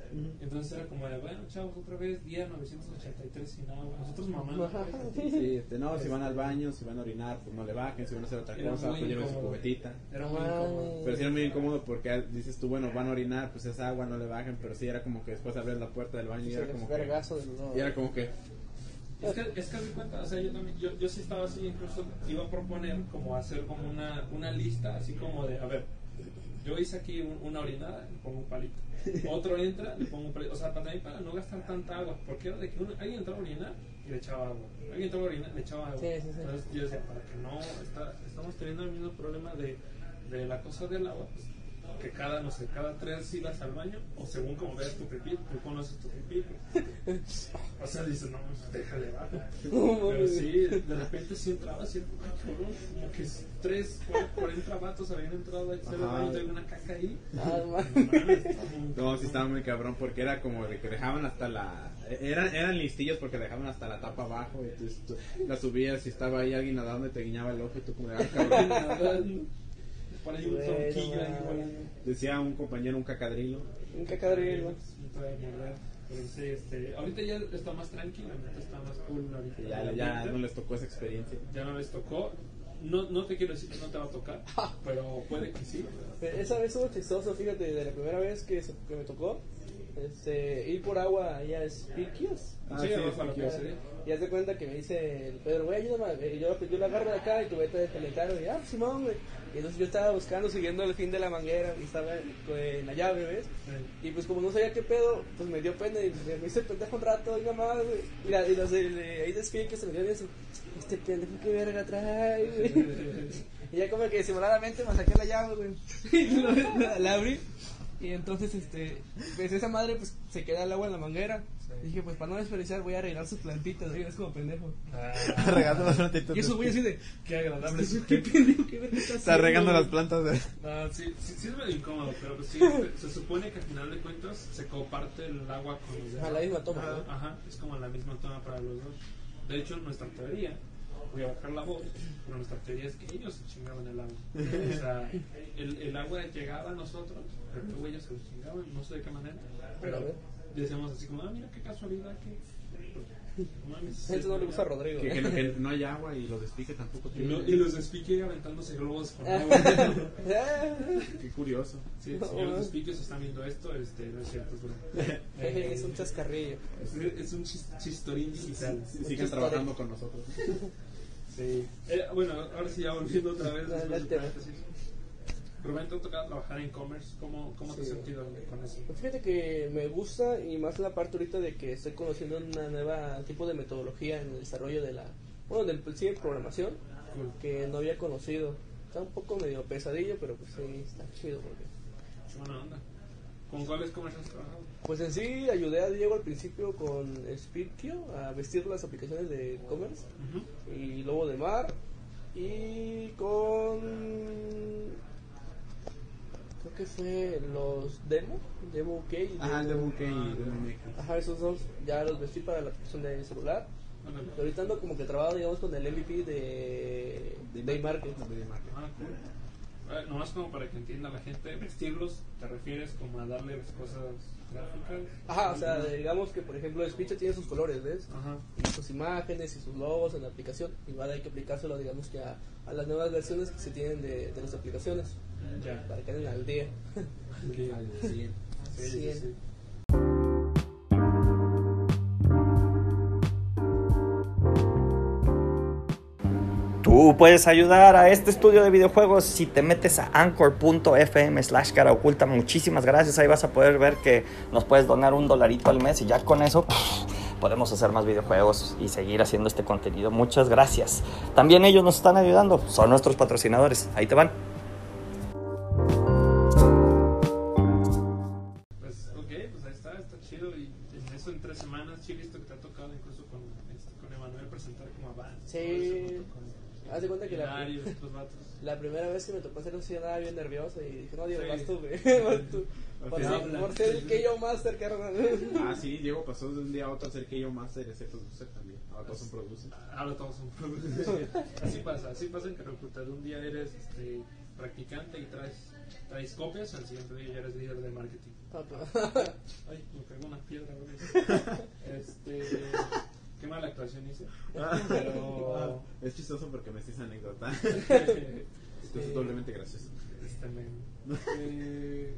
Entonces era como de, bueno, chavos, otra vez día 983 sin agua. Nosotros mamando. Sí, este, no, si van al baño, si van a orinar, pues no le bajen, si van a hacer otra Era cosa, muy pues lleven su incómodo. cubetita. Era muy incómodo. Pero sí era muy incómodo porque dices tú, bueno, van a orinar, pues es agua, no le bajen, pero sí era como que después abrías la puerta del baño y era como que, y era como que, Es que, es que cuenta, o sea, yo también, yo, yo sí estaba así, incluso iba a proponer como hacer como una, una lista, así como de, a ver, yo hice aquí un- una orinada, le pongo un palito. Otro entra, le pongo un palito. O sea, para también para no gastar tanta agua, porque era de que uno, alguien entraba a orinar y le echaba agua. Alguien entraba a orinar, le echaba agua. Sí, sí, sí. Entonces yo decía, para que no, está, estamos teniendo el mismo problema de, de la cosa del agua, pues, que cada, no sé, cada tres ibas al baño, o según como veas tu pipí, tú conoces tu pipí. O sea, dices, no, pues, déjale bajo. Pero sí, de repente sí entraba cabrón, como que tres, cuatro, 40 vatos habían entrado a hacer el Ajá. baño y tenía una caca ahí. Ah, No sí estaba muy cabrón porque era como de que dejaban hasta la, eran, eran listillos porque dejaban hasta la tapa abajo y entonces tú la subías y estaba ahí alguien nadando y te guiñaba el ojo y tú como de, ah, cabrón. Por ahí un Bueno, tronquillo ahí. Decía un compañero un cacadrilo. Un cacadrilo. Sí, este, ahorita ya está más tranquilo, ahorita está más cool. Ahorita Ya, ya no les tocó esa experiencia. ya no les tocó. No, no te quiero decir que no te va a tocar, pero puede que sí. Esa vez estuvo chistoso, fíjate, de la primera vez que, se- que me tocó, este, ir por agua allá a Spirkios. Ah, sí, sí. Y haz de cuenta que me dice el Pedro, güey, ayúdame, eh, yo, yo la agarro de acá y tú vete a calentar, y ah, Simón, güey. Y entonces yo estaba buscando, siguiendo el fin de la manguera, y estaba en la llave, ¿ves? Y pues como no sabía qué pedo, pues me dio pena y me hice pendejo un rato, oiga más, güey. Y, la- y los de, de ahí de Spirkios se me quedaron así, este pendejo que verga trae, güey. Y ya como que disimuladamente me saqué la llave, güey. Y lo- la, la abrí. Y entonces, este, pues esa madre, pues se queda el agua en la manguera. Dije, pues para no desperdiciar, voy a arreglar sus plantitas, güey, es como pendejo. Ah, Regando las plantitas. Y eso voy así de, qué agradable. qué pendejo, qué verga está Está regando las plantas de... No, sí, sí, sí es medio incómodo, pero pues sí, se, supone que al final de cuentas se comparte el agua con los güey? A demás. la misma toma, Ajá, ¿no? ajá, es como la misma toma para los dos. De hecho, nuestra teoría, voy a bajar la voz, pero nuestra teoría es que ellos se chingaban el agua. O sea, el, el agua llegaba a nosotros, pero luego ellos se lo chingaban, no sé de qué manera, A pero ver. Decíamos así como, ah, mira qué casualidad que... no mames, Eso no le gusta a Rodrigo. Que, ¿eh? que no, que no hay agua y los despique tampoco tienen. y los de Speaker aventándose globos con Ah. agua. Qué curioso. Sí, señores de Speaker, si están viendo esto, este, no es cierto, es broma. Jeje, es un chascarrillo. Es, es un chis- chistorín digital. Sí, Siguen trabajando con nosotros. Sí. Eh, bueno, ahora sí, ya volviendo otra vez. Rubén, te ha tocado trabajar en e-commerce. ¿Cómo, cómo te has sentido con eso? Pues Fíjate que me gusta y más la parte ahorita de que estoy conociendo una nueva tipo de metodología en el desarrollo de la, bueno, del sí, de programación Cool. que no había conocido. Está un poco medio pesadillo, pero pues sí, está chido porque buena onda. ¿Con cuáles e-commerce has trabajado? Pues en sí ayudé a Diego al principio con Spirkio a vestir las aplicaciones de e-commerce y Lobo de Mar y con creo que fue los Demo, Demo UK y Ajá, el de Demo- Buque y de MX. Ajá, esos dos ya los vestí para la aplicación de celular. Y ahorita ando como que trabajado digamos con el MVP de Day Market. Ah, cool. Eh, nomás como para que entienda la gente, vestirlos, ¿te refieres como a darles cosas gráficas? Ajá, o sea, digamos que por ejemplo Speech tiene sus colores, ¿ves? Ajá. y sus imágenes y sus logos en la aplicación. Igual hay que aplicárselo, digamos que a, a las nuevas versiones que se tienen de, de las aplicaciones Ya. para que anden al día. Al. Sí, sí, sí. ¿Tú Tú puedes ayudar a este estudio de videojuegos si te metes a anchor.fm slash cara oculta. Muchísimas gracias. Ahí vas a poder ver que nos puedes donar un dolarito al mes y ya con eso podemos hacer más videojuegos y seguir haciendo este contenido. Muchas gracias. También ellos nos están ayudando. Son nuestros patrocinadores. Ahí te van. Con, este, con Emanuel presentar como avance. Sí. Haz de cuenta que la, primera vez que me tocó hacer un sí andaba bien nervioso y dije, no, Diego, Sí. vas tú, güey. vas tú. Por, ser- por ser el que yo master, carnal. Ah, sí, Diego pasó de un día a otro a ser que yo master y a ser producer también. Ahora todos son producers. Ahora todos son productores. así pasa, así pasa en Caracuta. De un día eres este, practicante y traes, traes copias, al siguiente día ya eres líder de marketing. Ay, me pegó una piedra, güey. Este. Qué mala actuación hice. Pero. Es chistoso porque me haces anécdota. este, Esto es doblemente gracioso. este, eh,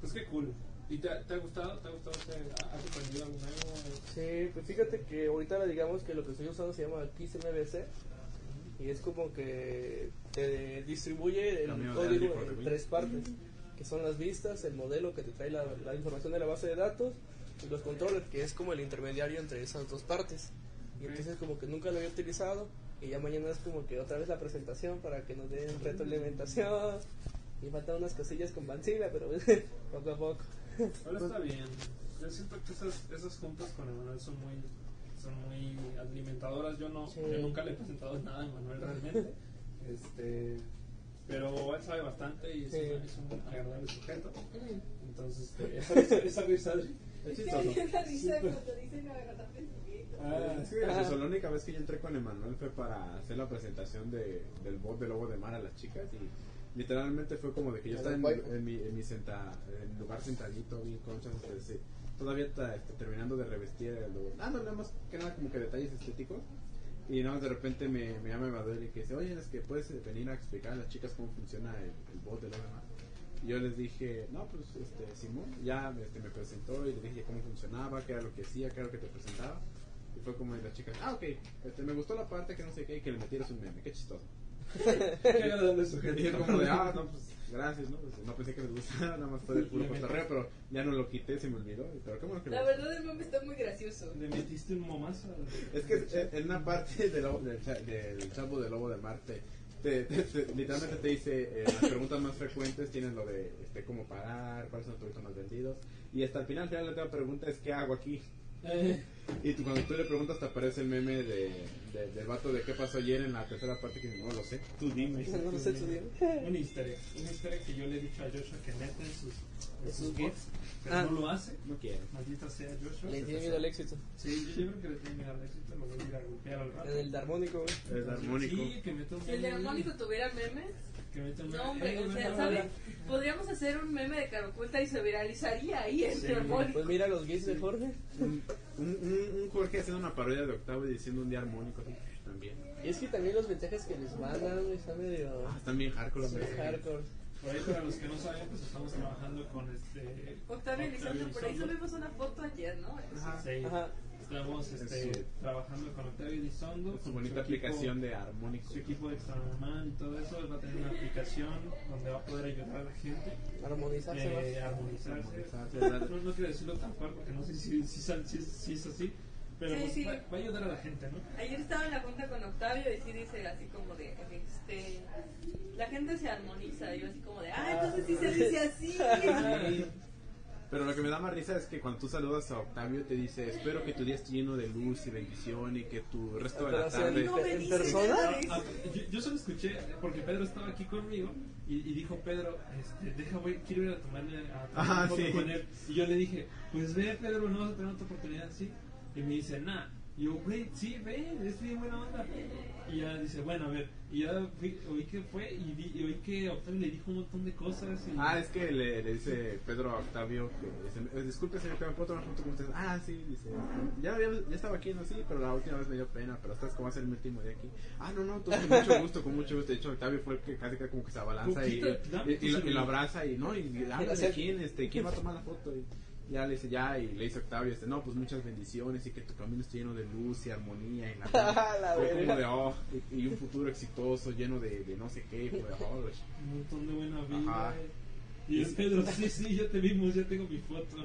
pues qué cool. ¿Y te, ha- te ha gustado? ¿Te ha gustado? ¿Te- ¿Has aprendido algo nuevo? Sí, pues fíjate que ahorita digamos que lo que estoy usando se llama Kiss MVC y es como que te distribuye el código en tres partes, que son las vistas, el modelo que te trae la, la información de la base de datos los controles, que es como el intermediario entre esas dos partes. Y entonces como que nunca lo había utilizado y ya mañana es como que otra vez la presentación para que nos den retroalimentación y faltan unas cosillas con Vancila, pero poco a poco. Ahora está bien. Yo siento que esas, esas juntas con Emanuel son muy, son muy alimentadoras. Yo no, Sí. yo nunca le he presentado nada a Emanuel realmente. este, pero él sabe bastante y es, Sí. un- es un agradable sujeto. Entonces, este, esa esa risa Adri. Es chistoso. esa risa cuando dicen. Ah, Es que gracioso. La única vez que yo entré con Emanuel fue para hacer la presentación de, del bot de Lobo de Mar a las chicas y literalmente fue como de que yo estaba en, en mi, en mi senta, en lugar sentadito, bien conchas, este, sí, todavía está, este, terminando de revestir el logo. Ah, no, nada más que nada como que detalles estéticos. Y nada más de repente me, me llama Emanuel y que dice, oye, es que puedes venir a explicar a las chicas cómo funciona el, el bot de Lobo de Mar. Yo les dije, no, pues este, Simón, ya este, me presentó y le dije cómo funcionaba, qué era lo que hacía, qué era lo que te presentaba. Y fue como de la chica, ah, ok, este, me gustó la parte que no sé qué, y que le metieras un meme, qué chistoso. Y yo como de, ah, no, pues gracias, ¿no? Pues, no pensé que les gustara, nada más fue del puro cotorreo, pero ya no lo quité, se me olvidó. Pero bueno que La lo- verdad el meme está muy gracioso. Le metiste un momazo. Es que en una parte del, del chavo del lobo de Marte, te, te- te- literalmente te dice eh, las preguntas más frecuentes tienen lo de este, cómo pagar, cuáles son los productos más vendidos. Y hasta el final, al final la última pregunta es ¿qué hago aquí? Y tú, cuando tú le preguntas te aparece el meme de, de- del vato de qué pasó ayer en la tercera parte que dice, no lo sé. tú dime. No tú sé, tú dime. dime. Un easter egg. Un easter egg que yo le he dicho a Joshua que mete en sus, en sus GIFs, pero Ah. no lo hace. No quiero. Maldita sea Joshua. Le tiene miedo al éxito. Sí, yo creo que le tiene miedo al éxito, lo voy a ir a golpear al rato. El de armónico, güey. Es armónico. Sí, que mete un Si el de meme armónico tuviera memes, no hombre, Eh, o sea, ¿sabes? Podríamos hacer un meme de Caraculta y se viralizaría ahí en Sí. Pues mira los gays de Jorge. Un, un, un- un Jorge haciendo una parodia de Octavo y diciendo un día armónico así, también. Y es que también los mensajes que les mandan, están medio Ah, están bien hardcore los mensajes. hardcore. Por ahí, para los que no saben, pues estamos trabajando con este. Octavio Elizondo, por ahí subimos una foto ayer, ¿no? Ajá. Sí, Ajá. Estamos este, Es su- trabajando con Octavio Elizondo. Su con bonita equipo- aplicación de armónico. Su equipo de Extranormal y todo eso. Él va a tener una aplicación donde va a poder ayudar a la gente Armonizarse eh, armonizarse. Armonizarse, No, no quiero decirlo tan fuerte porque no sé si, si, si, si es así, pero Sí, pues sí. Va, va a ayudar a la gente, ¿no? Ayer estaba en la junta con Octavio y sí dice así como de, este, la gente se armoniza. Y yo así como de, ah, entonces sí se dice así. Sí. Pero lo que me da más risa es que cuando tú saludas a Octavio te dice, espero que tu día esté lleno de luz y bendición y que tu resto de la tarde... No nada Ah, eso. yo, yo solo escuché porque Pedro estaba aquí conmigo y, y dijo Pedro, este, deja voy, quiero ir a tomarle a tomar Ajá, sí. con él. Y yo le dije, pues ve Pedro, no vas a tener otra oportunidad así. Y me dice, nah. Y yo, güey, sí, ve, es bien buena onda. Y ya dice, bueno, a ver. Y ya fui- oí que fue y, vi- y oí que Octavio le dijo un montón de cosas. Y, Ah, es que le, le dice Pedro a Octavio que "Eh, disculpe señor, puedo tomar foto con ustedes. Ah, sí, dice, ya, ya, ya estaba aquí, no, sí, pero la última vez me dio pena, pero esta es como ser mi último día aquí. Ah, no, no, todo con mucho gusto, con mucho gusto. De hecho, Octavio fue el que casi que como que se abalanza y, y, y lo, abraza y no, y habla de quién, este, quién va a tomar la foto. Y, Ya le dice, ya, y le dice Octavio, este, no, pues muchas bendiciones y que tu camino esté lleno de luz y armonía y la La Fue como de, oh, y, y un futuro exitoso, lleno de, de no sé qué, de, oh, Un montón de buena vida. Ajá. Y el Pedro, sí, sí, ya te vimos, ya tengo mi foto.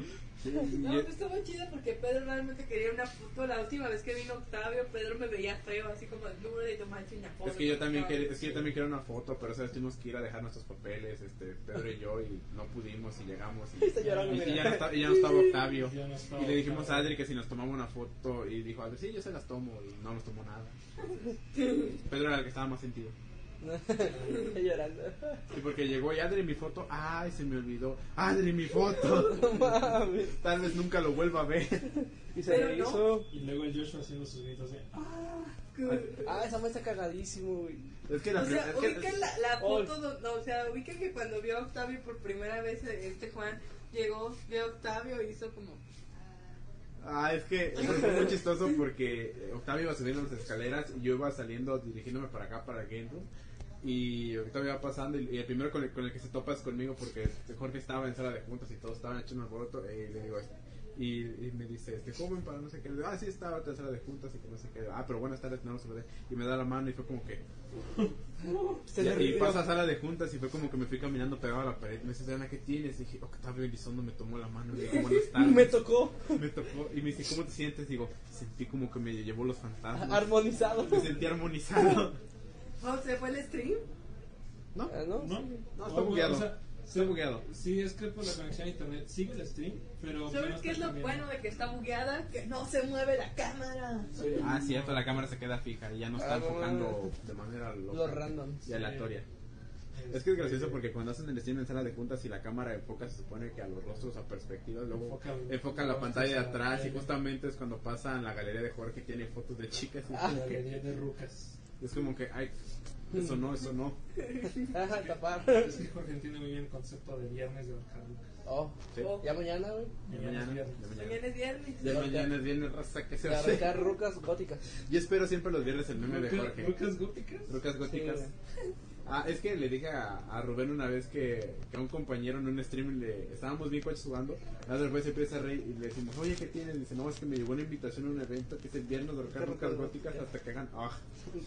Sí, No, pues estaba chido porque Pedro realmente quería una foto. La última vez que vino Octavio, Pedro me veía feo, así como el número de tomarse una foto. Es que yo también quería, es que yo también quería una foto, pero esa vez tuvimos que ir a dejar nuestros papeles, este, Pedro y yo, y no pudimos y llegamos y, Está ya, no estaba, y ya no estaba Octavio. Ya no estaba Y le dijimos a. Adri que si nos tomaba una foto y dijo Adri, sí, yo se las tomo y no nos tomó nada. Pedro era el que estaba más sentido. Llorando. Sí, porque llegó y Adri mi foto, ay, se me olvidó. Adri mi foto. No mames. Tal vez nunca lo vuelva a ver. Y se Pero le no. hizo. Y luego el Joshua haciendo sus gritos de. "Ah". Ah, esa madre está cagadísimo, güey. Es que la O sea, es que- ubican la, la Oh. foto, no, o sea, ubican que cuando vio a Octavio por primera vez, este Juan llegó, vio a Octavio y hizo como, Ah, es que fue muy chistoso porque Octavio iba subiendo las escaleras y yo iba saliendo dirigiéndome para acá, para el game room. Y Octavio iba pasando y, y el primero con el, con el que se topa es conmigo porque Jorge estaba en sala de juntas y todos estaban echando alboroto. Y le digo, este, y, y me dice, este joven para no sé qué. Le digo, ah, sí, estaba en sala de juntas y que no sé qué. Ah, pero buenas tardes, no lo saludé. Y me da la mano y fue como que. Se Y, y pasa a sala de juntas y fue como que me fui caminando pegado a la pared. Me dice, Ana, ¿qué tienes? Y dije, Octavio Elizondo me tomó la mano y le digo, buenas tardes. Me tocó Me tocó y me dice, ¿cómo te sientes? Digo, sentí como que me llevó los fantasmas. armonizado. Me sentí armonizado. oh, ¿se fue el stream? ¿No? Ah, ¿no? ¿No? No, está bugueado. o sea, Está bugueado. Sí, es que por la conexión a internet sigue el stream, pero. ¿Sabes qué es lo bueno de que está bugueada? Que no se mueve la cámara. Ah, cierto, la cámara se queda fija y ya no está Ah, enfocando de manera loca Los randoms. y aleatoria. Es que es gracioso porque cuando hacen el stream en sala de juntas y la cámara enfoca, se supone que a los rostros a perspectiva, luego Enfoca- enfoca la pantalla de atrás y justamente es cuando pasa en la galería de Jorge tiene fotos de chicas y es La que, galería de rucas. Es como que, ay, eso no, eso no. Ajá, tapar. Es que Jorge entiende muy bien el concepto de viernes de rucas. Oh, Sí. Oh, ya mañana, güey. De Mañana es mañana, es viernes. De mañana es viernes, raza, que se hace. arrancar rucas góticas. Yo espero siempre los viernes el meme de ¿Rucas- Jorge. ¿Rucas góticas? Rucas góticas. Sí, ah, es que le dije a, a Rubén una vez que, que a un compañero en un stream le estábamos bien coches jugando. La otra vez se empieza a reír y le decimos, oye, ¿qué tienes? Dice, no, es que me llegó una invitación a un evento que es el viernes de Rucas Rucas góticas hasta que hagan, ah.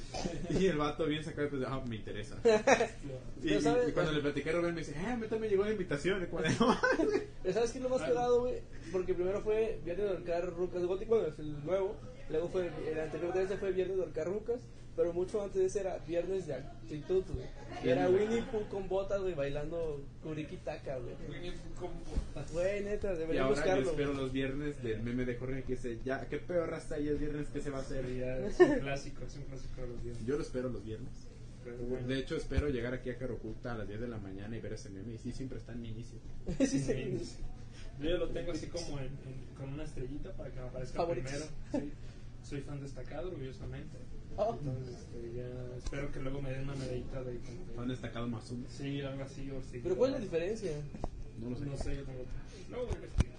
Y el vato bien sacado, pues, ah, me interesa. Y, cuando le platiqué a Rubén me dice, eh, a mí también me llegó la invitación. ¿Sabes qué es lo más cagado, güey? Porque primero fue Viernes de Orcar Rucas Gótico, bueno, es el nuevo. Luego fue, el anterior de ese fue Viernes de Orcar Rucas. Pero mucho antes de ese era Viernes de Actitud, güey. Y Era Winnie Pooh con botas, güey, bailando Kuriki Taka, güey. Güey, neta, Y debería ahora yo espero los viernes del meme de Jorge que dice, ya, qué peor raza y el viernes que se va a hacer. Ya es un clásico, es un clásico de los viernes. Yo lo espero los viernes. Bueno. De hecho, espero llegar aquí a Caroculta a las 10 de la mañana y ver ese meme. Y sí, siempre está en mi inicio. sí, sí. Yo ya lo tengo así como en, en- con una estrellita para que me aparezca Favoritos. primero. Sí. Soy fan destacado, orgullosamente. Oh. Entonces, este, ya espero que luego me den una medallita de Han destacado más uno. Sí, algo así. O sí, Pero ¿cuál es la diferencia? No lo sé. No sé, yo tengo. Luego voy a investigar.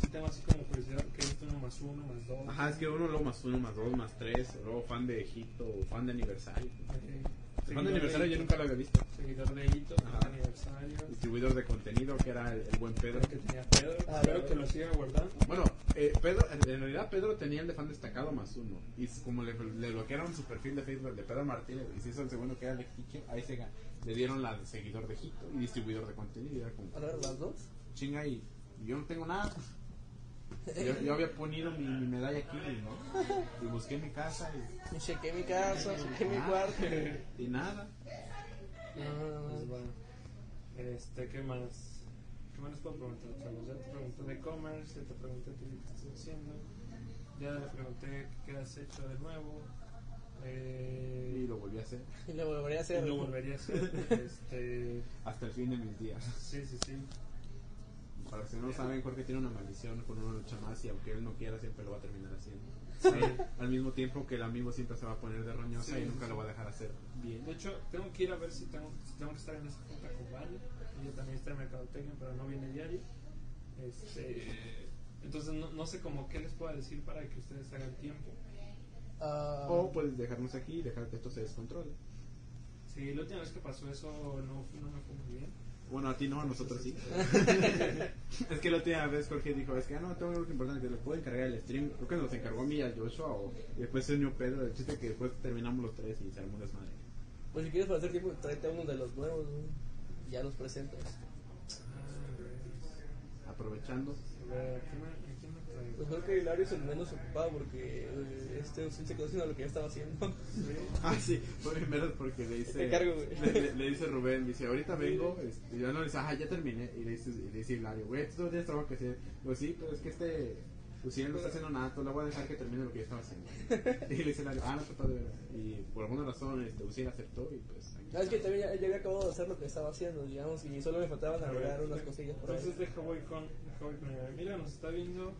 Sí tengo así como curiosidad que visto uno más uno, más dos. Ajá, es que uno, luego más uno, más dos, más tres. o Luego fan de Egipto, o fan de aniversario. Ok. Fan de aniversario yo nunca lo había visto. Seguidor de hitos, Ajá. de aniversario. Distribuidor de contenido, que era el, el buen Pedro. Creo que tenía Pedro. Ah, bueno. que lo siga guardando. Bueno, eh, Pedro, en realidad Pedro tenía el de fan destacado más uno. Y como le, le bloquearon su perfil de Facebook el de Pedro Martínez y se hizo el segundo que era el de Quique, ahí se ga- le dieron la de seguidor de Egipto y distribuidor de contenido. Y era como, A ver, las dos. chinga, y yo no tengo nada. Yo, yo había ponido mi, mi medalla aquí, ¿no? Y busqué mi casa y, Y chequé mi casa, chequé mi Ah. cuarto. y nada. No, Pues bueno. Este, ¿qué más? ¿Qué más les puedo preguntar, chavos? Ya te pregunté de e-commerce, ya te pregunté qué estás haciendo. Ya le pregunté qué has hecho de nuevo. Y Eh, lo volví a hacer Y lo volvería a y hacer. lo volvería a hacer. Este, hasta el fin de mis días. sí, sí, sí. Para los que no saben, Jorge tiene una maldición con una lucha más y aunque él no quiera, siempre lo va a terminar haciendo. Sí. Al mismo tiempo que el amigo siempre se va a poner de roñosa Sí, y nunca sí. lo va a dejar hacer bien. De hecho, tengo que ir a ver si tengo, si tengo que estar en esa junta con Vale. Ella también está en Mercadotecnia, pero no viene diario. Este, entonces, no, no sé cómo qué les puedo decir para que ustedes hagan tiempo. Ah, O puedes dejarnos aquí y dejar que esto se descontrole. Sí, la última vez que pasó eso no, no me fue muy bien. Bueno, a ti no, a nosotros sí. es que la última vez Jorge dijo, es que ah, no, tengo algo importante, que le puedo encargar el stream. Creo que nos encargó a mí y a Joshua, o, y después se unió Pedro. El chiste que después terminamos los tres y se armó desmadre. Pues si quieres para hacer tiempo, tráete a uno de los nuevos, güey. Ya los presentas. Aprovechando. A. Pues creo que Hilario es el menos ocupado porque eh, este sí se quedó haciendo lo que ya estaba haciendo. Ah, sí, fue primero porque le dice. Güey. Le, le- le dice Rubén, dice, ahorita vengo. Este, y yo no le dice, ah, ya terminé. Y le dice, y le dice Hilario, güey, tú no tienes trabajo que hacer. Digo, sí, pero es que este. Pues si él no está haciendo nada, entonces le voy a dejar que termine lo que yo estaba haciendo. y le dice Hilario, ah, no trató de ver. Y por alguna razón, este, Uciel aceptó y pues. Ah, es que también ya, ya había acabado de hacer lo que estaba haciendo, digamos, y solo me faltaban A agregar unas cosillas por ahí. Entonces deja voy con, deja voy con. Mira, nos está viendo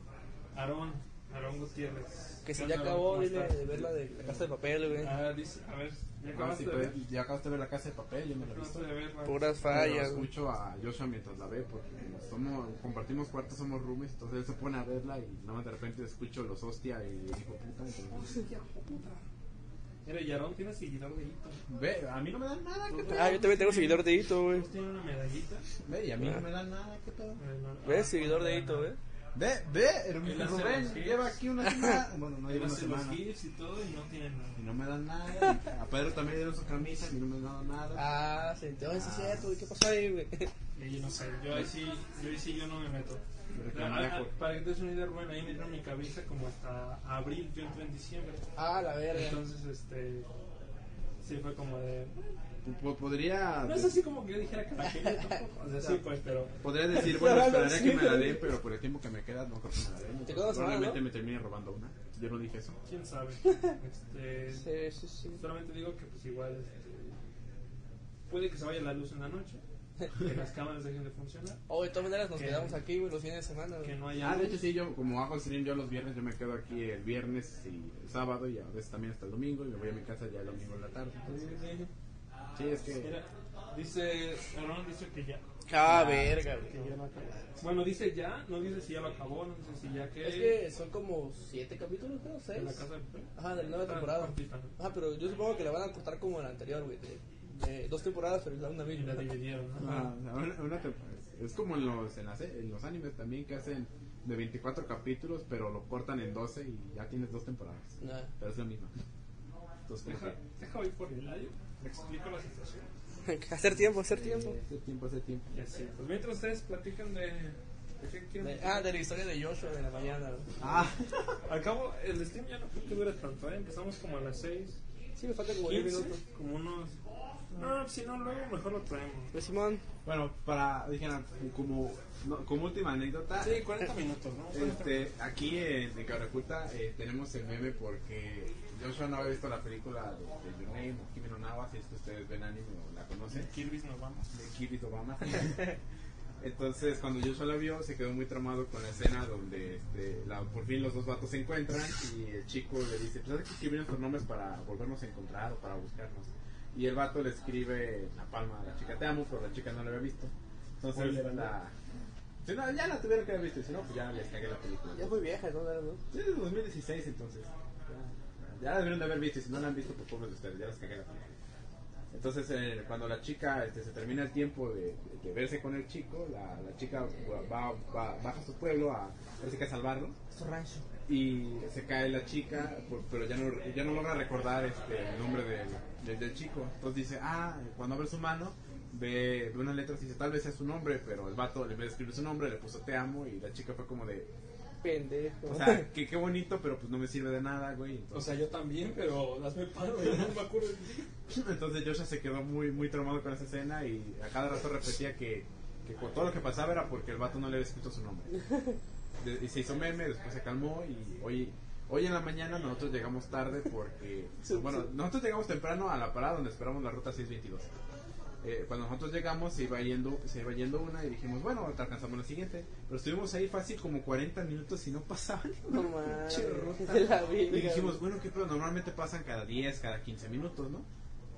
Aarón, Aarón Gutiérrez. Que si ¿Qué ya acabó, dile de ver la de la casa de papel, güey. Ah, dice, a ver, ¿ya Ah, acabaste sí, de ver? pues, ya acabaste de ver la casa de papel, yo me la he visto. De verla. Puras fallas, güey. escucho a Joshua mientras la ve porque somos, compartimos cuartos, somos roomies, entonces él se pone a verla y nada más de repente escucho los hostia y dijo puta. Entonces, Mira, y Aarón tiene seguidor de Hito. ve, a mí no me dan nada, ¿qué pedo? Ah, yo también tengo seguidor de Hito, güey. Tienen una medallita. Ve, y a mí Ah. no me dan nada, ¿qué pedo? No, no. ¿Ves? Seguidor de Hito, güey. Ve, ve, Rubén lleva aquí una semana, bueno, no lleva una los semana. y todo y no tiene nada. Y no me dan nada. A Pedro también le dieron su camisa y no me han dado nada. Ah, sí, entonces es cierto, güey. ¿Qué pasó ahí, güey? Y yo no sé, yo ahí sí, yo ahí sí yo no me meto. Ah, ah, Para que te des una idea, Rubén, ahí me dieron mi cabeza como hasta abril, yo entré en diciembre. Ah, la verga. Entonces, este, sí fue como de... Po- Podría, No es así como que yo dijera que la quería tampoco. O sea, sí, pues, pero... podría decir, bueno, sí, que me la den, pero por el tiempo que me queda, no creo que me la den. Te Probablemente ¿no? me termine robando una. Yo no dije eso. ¿Quién sabe? Este, Sí, sí, sí. solamente digo que pues igual este, puede que se vaya la luz en la noche, que las cámaras dejen de funcionar, Oh, de todas maneras nos ¿Qué? quedamos aquí, güey, los fines de semana, güey. que no haya Ah, de hecho sí, yo como hago stream yo los viernes, yo me quedo aquí el viernes y el sábado y a veces también hasta el domingo y me voy a mi casa ya el domingo en la tarde. Entonces, sí, es que... Mira, dice, Aaron dice que ya. Ah, verga, que güey. ya lo acabó. Bueno, dice ya, no dice si ya lo acabó, no dice si ya que... Es que son como siete capítulos, creo, seis. en la casa de. Ajá, de la nueva Ah, temporada. Ah, pero yo supongo que la van a cortar como la anterior, güey. De, de dos temporadas, pero es la una Y misma. la dividieron, ¿no? Ah, una- una es como en los, en, las- en los animes también que hacen de 24 capítulos, pero lo cortan en 12 y ya tienes dos temporadas. Nah. Pero es lo mismo. Entonces, Deja, deja ir por el aire, le explico la situación. hacer tiempo, hacer tiempo. Hace tiempo, hace tiempo. Pues mientras ustedes platican de... ¿De qué quieren? De- ah, de la historia de Joshua de la mañana. Ah, Al cabo, el stream ya no creo que dure tanto, ¿eh? Empezamos como a las 6, Sí, me falta como 10 15, minutos. como unos... No, si no, luego mejor lo traemos. Pues Simón, bueno, para, dijera, como, no, como última anécdota, Sí, 40 minutos, ¿no? este, aquí en, en eh, tenemos el meme porque Joshua no había visto la película de, de Your Name o Kimi no Nawa, si es que ustedes ven anime o la conocen. Kirby's nos vamos. de Kirby Obama. Entonces, cuando Joshua la vio, se quedó muy tramado con la escena donde este, la- por fin los dos vatos se encuentran y el chico le dice, pues hay que escribir nuestros nombres para volvernos a encontrar o para buscarnos. Y el vato le escribe la palma a la chica, te amo, pero la chica no lo había visto. Entonces, la... Si no, ya la tuvieron que haber visto, y si no, pues ya les cagué la película. ya es muy vieja, ¿no? ¿no? Sí, es de 2016 entonces. Ya, la debieron de haber visto y si no la han visto, pues pobres de ustedes, ya les cagué la. Entonces, eh, cuando la chica este, se termina el tiempo de, de verse con el chico, la, la chica va, va- baja a su pueblo a a salvarlo Su rancho. y se cae la chica, pero ya no, ya no logra recordar este, el nombre del, del, del chico. Entonces dice, ah, cuando abre su mano, ve, ve unas letras y dice, tal vez sea su nombre, pero el vato, en vez de escribir su nombre, le puso te amo y la chica fue como de, Pendejo. o sea, que qué bonito, pero pues no me sirve de nada, güey. O sea, yo también, pero hazme paro, yo no me acuerdo. Entonces Joshua se quedó muy muy traumado con esa escena y a cada rato repetía que, que con todo lo que pasaba era porque el vato no le había escrito su nombre. De- y se hizo meme, después se calmó y hoy, hoy en la mañana nosotros llegamos tarde porque, bueno, nosotros llegamos temprano a la parada donde esperamos la ruta 622. Eh, cuando nosotros llegamos se iba yendo se iba yendo una y dijimos, bueno, alcanzamos la siguiente. Pero estuvimos ahí fácil como 40 minutos y no pasaban. No la. Y dijimos, bueno, ¿qué pedo? Normalmente pasan cada 10, cada 15 minutos, ¿no?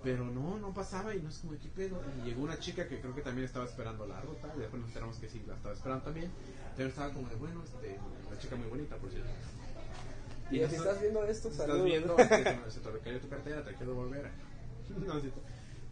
Pero no, no pasaba y no es como, ¿qué pedo? Y llegó una chica que creo que también estaba esperando la ruta y después nos enteramos que sí, la estaba esperando también. Pero estaba como de, bueno, este, una chica muy bonita, por cierto. Y si nosotros- estás viendo esto, estás viendo, se te tu cartera, te quiero volver. No,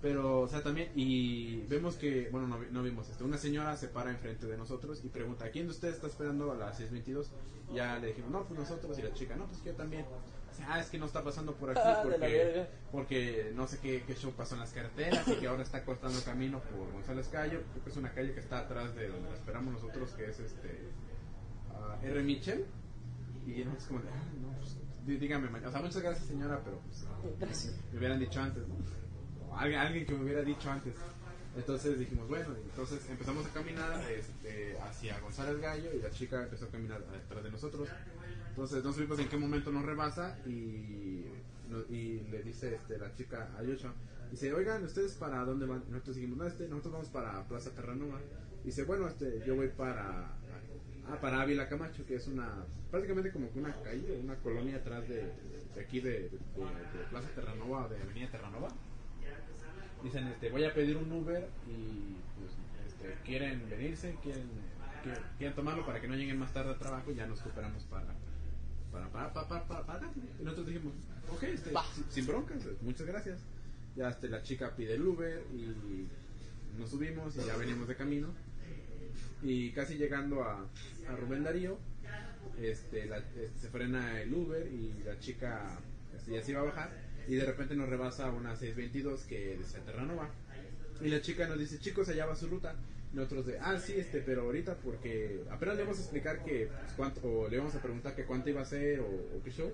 Pero, o sea, también, y vemos que, bueno, no, no vimos esto. Una señora se para enfrente de nosotros y pregunta: ¿Quién de ustedes está esperando a las 6:22? Ya le dijimos: No, pues nosotros. Y la chica: No, pues yo también. Dice, Ah, es que no está pasando por aquí Ah, porque, porque no sé qué, qué show pasó en las carreteras y que ahora está cortando camino por González Cayo. Creo que es una calle que está atrás de donde la esperamos nosotros, que es este ah, R. Mitchell. Y nosotros, como de, "Ah, no, pues, dí- dígame, mañana. O sea, muchas gracias, señora, pero pues, Gracias. me hubieran dicho antes, ¿no? Alguien, alguien que me hubiera dicho antes. Entonces dijimos, bueno, entonces empezamos a caminar este, hacia González Gallo y la chica empezó a caminar detrás de nosotros. Entonces no supimos en qué momento nos rebasa y, y le dice este, la chica a Yoshua, dice, oigan, ¿ustedes para dónde van? Nosotros dijimos, no, este, nosotros vamos para Plaza Terranova. Dice, bueno, este, yo voy para, ah, para Ávila Camacho, que es una, prácticamente como que una calle, una colonia atrás de, de aquí de, de- de- Plaza Terranova de Avenida Terranova. Dicen, este, voy a pedir un Uber y pues, este, quieren venirse, quieren, quieren, quieren tomarlo para que no lleguen más tarde al trabajo y ya nos cooperamos para para para para para, para, para. Y nosotros dijimos, ok, este, sin, sin broncas, muchas gracias. Ya este, la chica pide el Uber y nos subimos y ya venimos de camino. Y casi llegando a, a Rubén Darío, este, la- este, se frena el Uber y la chica este, ya se iba a bajar y de repente nos rebasa una 622 que desde Terranova y la chica nos dice chicos allá va su ruta. Nosotros de ah sí este pero ahorita porque apenas le vamos a explicar que pues, cuánto o le vamos a preguntar que cuánto iba a ser o, qué show.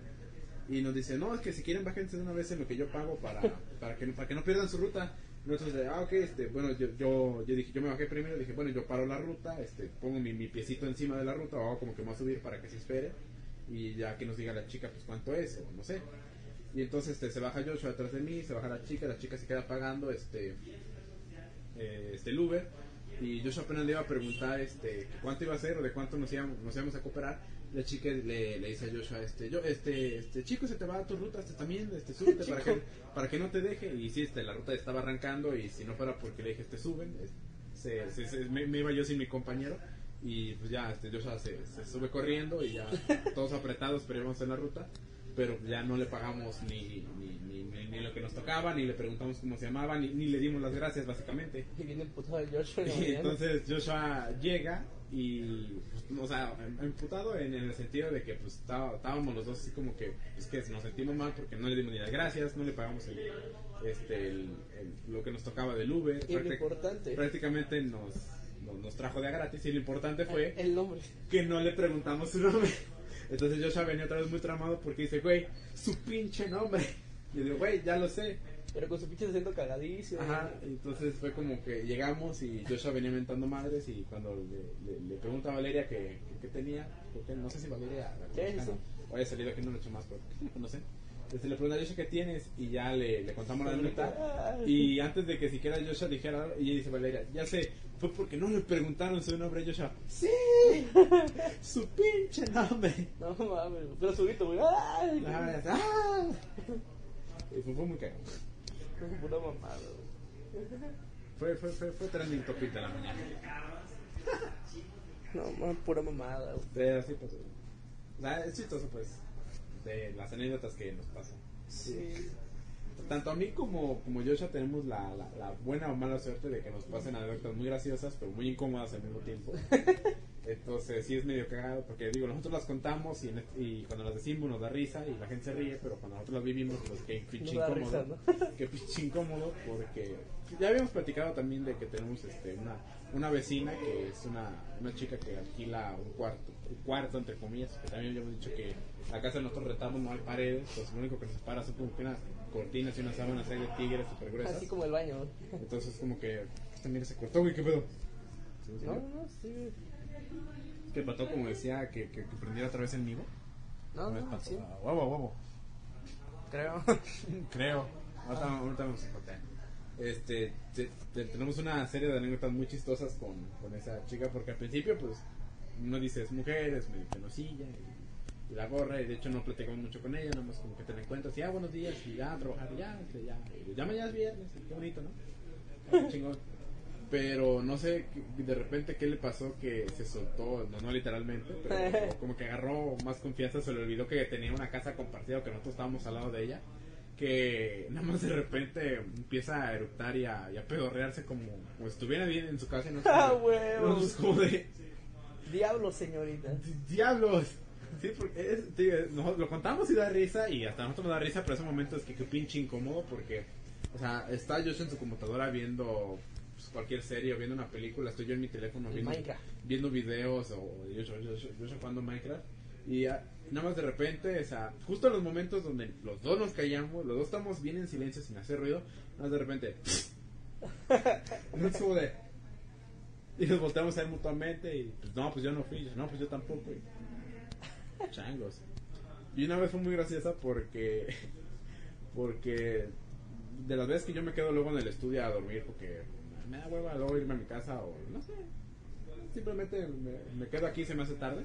Y nos dice no es que si quieren bájense de una vez en lo que yo pago para para que para que no pierdan su ruta. Nosotros de ah ok este bueno yo, yo yo dije yo me bajé primero dije bueno yo paro la ruta este pongo mi, mi piecito encima de la ruta o como que me voy a subir para que se espere y ya que nos diga la chica pues cuánto es o no sé y entonces este, se baja Joshua atrás de mí se baja la chica la chica se queda pagando este eh, este el Uber. Y Joshua apenas le iba a preguntar este cuánto iba a ser o de cuánto nos íbamos, nos íbamos a cooperar. La chica le, le dice a Joshua este yo este este chico se te va a tu ruta este también este súbete para que para que no te deje y sí este la ruta estaba arrancando y si no fuera porque le dije este suben se, se- se- me, me iba yo sin mi compañero. Y pues ya este Joshua se, se sube corriendo y ya todos apretados pero íbamos en la ruta pero ya no le pagamos ni, ni, ni, ni- ni lo que nos tocaba, ni le preguntamos cómo se llamaba, ni, ni le dimos las gracias, básicamente. Y viene emputado el Joshua en Y entonces Joshua llega y, pues, o sea, em- emputado en, el sentido de que pues estábamos los dos así como que, es que nos sentimos mal porque no le dimos ni las gracias, no le pagamos el, este, el- el- lo que nos tocaba del Uber. Y lo importante, Prácticamente nos, nos, nos trajo de a gratis y lo importante fue el nombre. que no le preguntamos su nombre. Entonces Joshua venía otra vez muy tramado porque dice, güey, su pinche nombre. Y yo digo, güey, ya lo sé. Pero con su pinche acento cagadísimo. Ajá, entonces fue como que llegamos y Joshua venía mentando madres y cuando le, le, le pregunta a Valeria que, que, que tenía, porque no sé si Valeria o haya salido aquí no lo he hecho más, pero no sé. Este, le pregunta a Joshua qué tienes y ya le, le contamos la neta. Y antes de que siquiera Joshua dijera y ella dice Valeria, ya sé, fue porque no le preguntaron su nombre a Joshua. Sí, su pinche nombre. No mames, pero su grito, güey. ¡Ay! Ah, ah. Y fue, fue muy cagado. Pura mamada. Fue, fue, fue, fue trending topic de la mañana. No, mames, pura mamada, güey. Pues. o sea, es chistoso, pues. De las anécdotas que nos pasan. Sí. Tanto a mí como, como Joshua tenemos la, la, la buena o mala suerte de que nos pasen anécdotas muy graciosas, pero muy incómodas al mismo tiempo. Entonces, sí es medio cagado, porque digo, nosotros las contamos y, y cuando las decimos nos da risa y la gente se ríe, pero cuando nosotros las vivimos, pues que pinche incómodo. risa, Que pinche incómodo, porque ya habíamos platicado también de que tenemos este, una, una vecina que es una, una chica que alquila un cuarto, un cuarto entre comillas, que también habíamos dicho que la casa de nosotros retamos no hay paredes, pues lo único que nos separa son como que unas cortinas y unas sábanas ahí de tigres super gruesas. Así como el baño. Entonces como que esta mira se cortó, güey, ¿qué pedo? ¿Sí, No, no, sí. Que el pato como decía que, que, que prendiera otra vez el migo. No, no, pato. sí. Ah, huevo, huevo. Creo. Creo. Ahorita, ahorita vamos a contar. Este, te- te- tenemos una serie de anécdotas muy chistosas con, con esa chica porque al principio pues uno dice es mujer, es medio penosilla y, y la gorra y de hecho no platicamos mucho con ella, nada más como que te la encuentras y ah buenos días y ya a trabajar ya, ya, ya mañana es viernes, qué bonito, ¿no? Ah, chingón. Pero no sé de repente qué le pasó que se soltó, no, no literalmente, pero como que agarró más confianza, se le olvidó que tenía una casa compartida, que nosotros estábamos al lado de ella, que nada más de repente empieza a eructar y a, y a pedorrearse como, como si estuviera bien en su casa y no ¡Ah, como, no, como de Diablo, señorita. diablos. Sí, porque es- tío, nos- lo contamos y da risa y hasta a nosotros nos da risa, pero ese momento es que qué pinche incómodo porque, o sea, está Josh en su computadora viendo pues, cualquier serie o viendo una película, estoy yo en mi teléfono En viendo, viendo videos o yo, jugando Minecraft y ah, nada más de repente, o sea, justo en los momentos donde los dos nos callamos, los dos estamos bien en silencio sin hacer ruido, nada más de repente, no de... Y nos volteamos a ver mutuamente y pues no, pues yo no fui, yo, no, pues yo tampoco. y- changos. Y una vez fue muy graciosa porque porque de las veces que yo me quedo luego en el estudio a dormir porque me da hueva luego irme a mi casa o no sé, simplemente me, me quedo aquí se me hace tarde.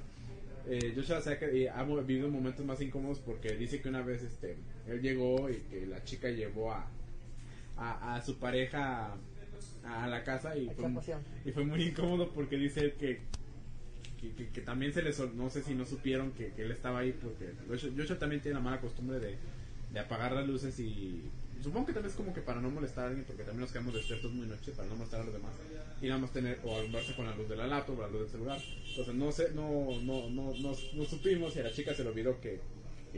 Eh, sé que y ha vivido momentos más incómodos porque dice que una vez este él llegó y que la chica llevó a a, a su pareja a, a la casa y fue, y muy incómodo porque dice que que, también se les no sé si no supieron que, él estaba ahí porque Joshua, también tiene la mala costumbre de, de apagar las luces y supongo que también es como que para no molestar a alguien porque también nos quedamos despiertos muy noche para no molestar a los demás y nada más tener o alumbrarse con la luz de la laptop o la luz del celular. Entonces no sé no no no no, no supimos y a la chica se le olvidó que,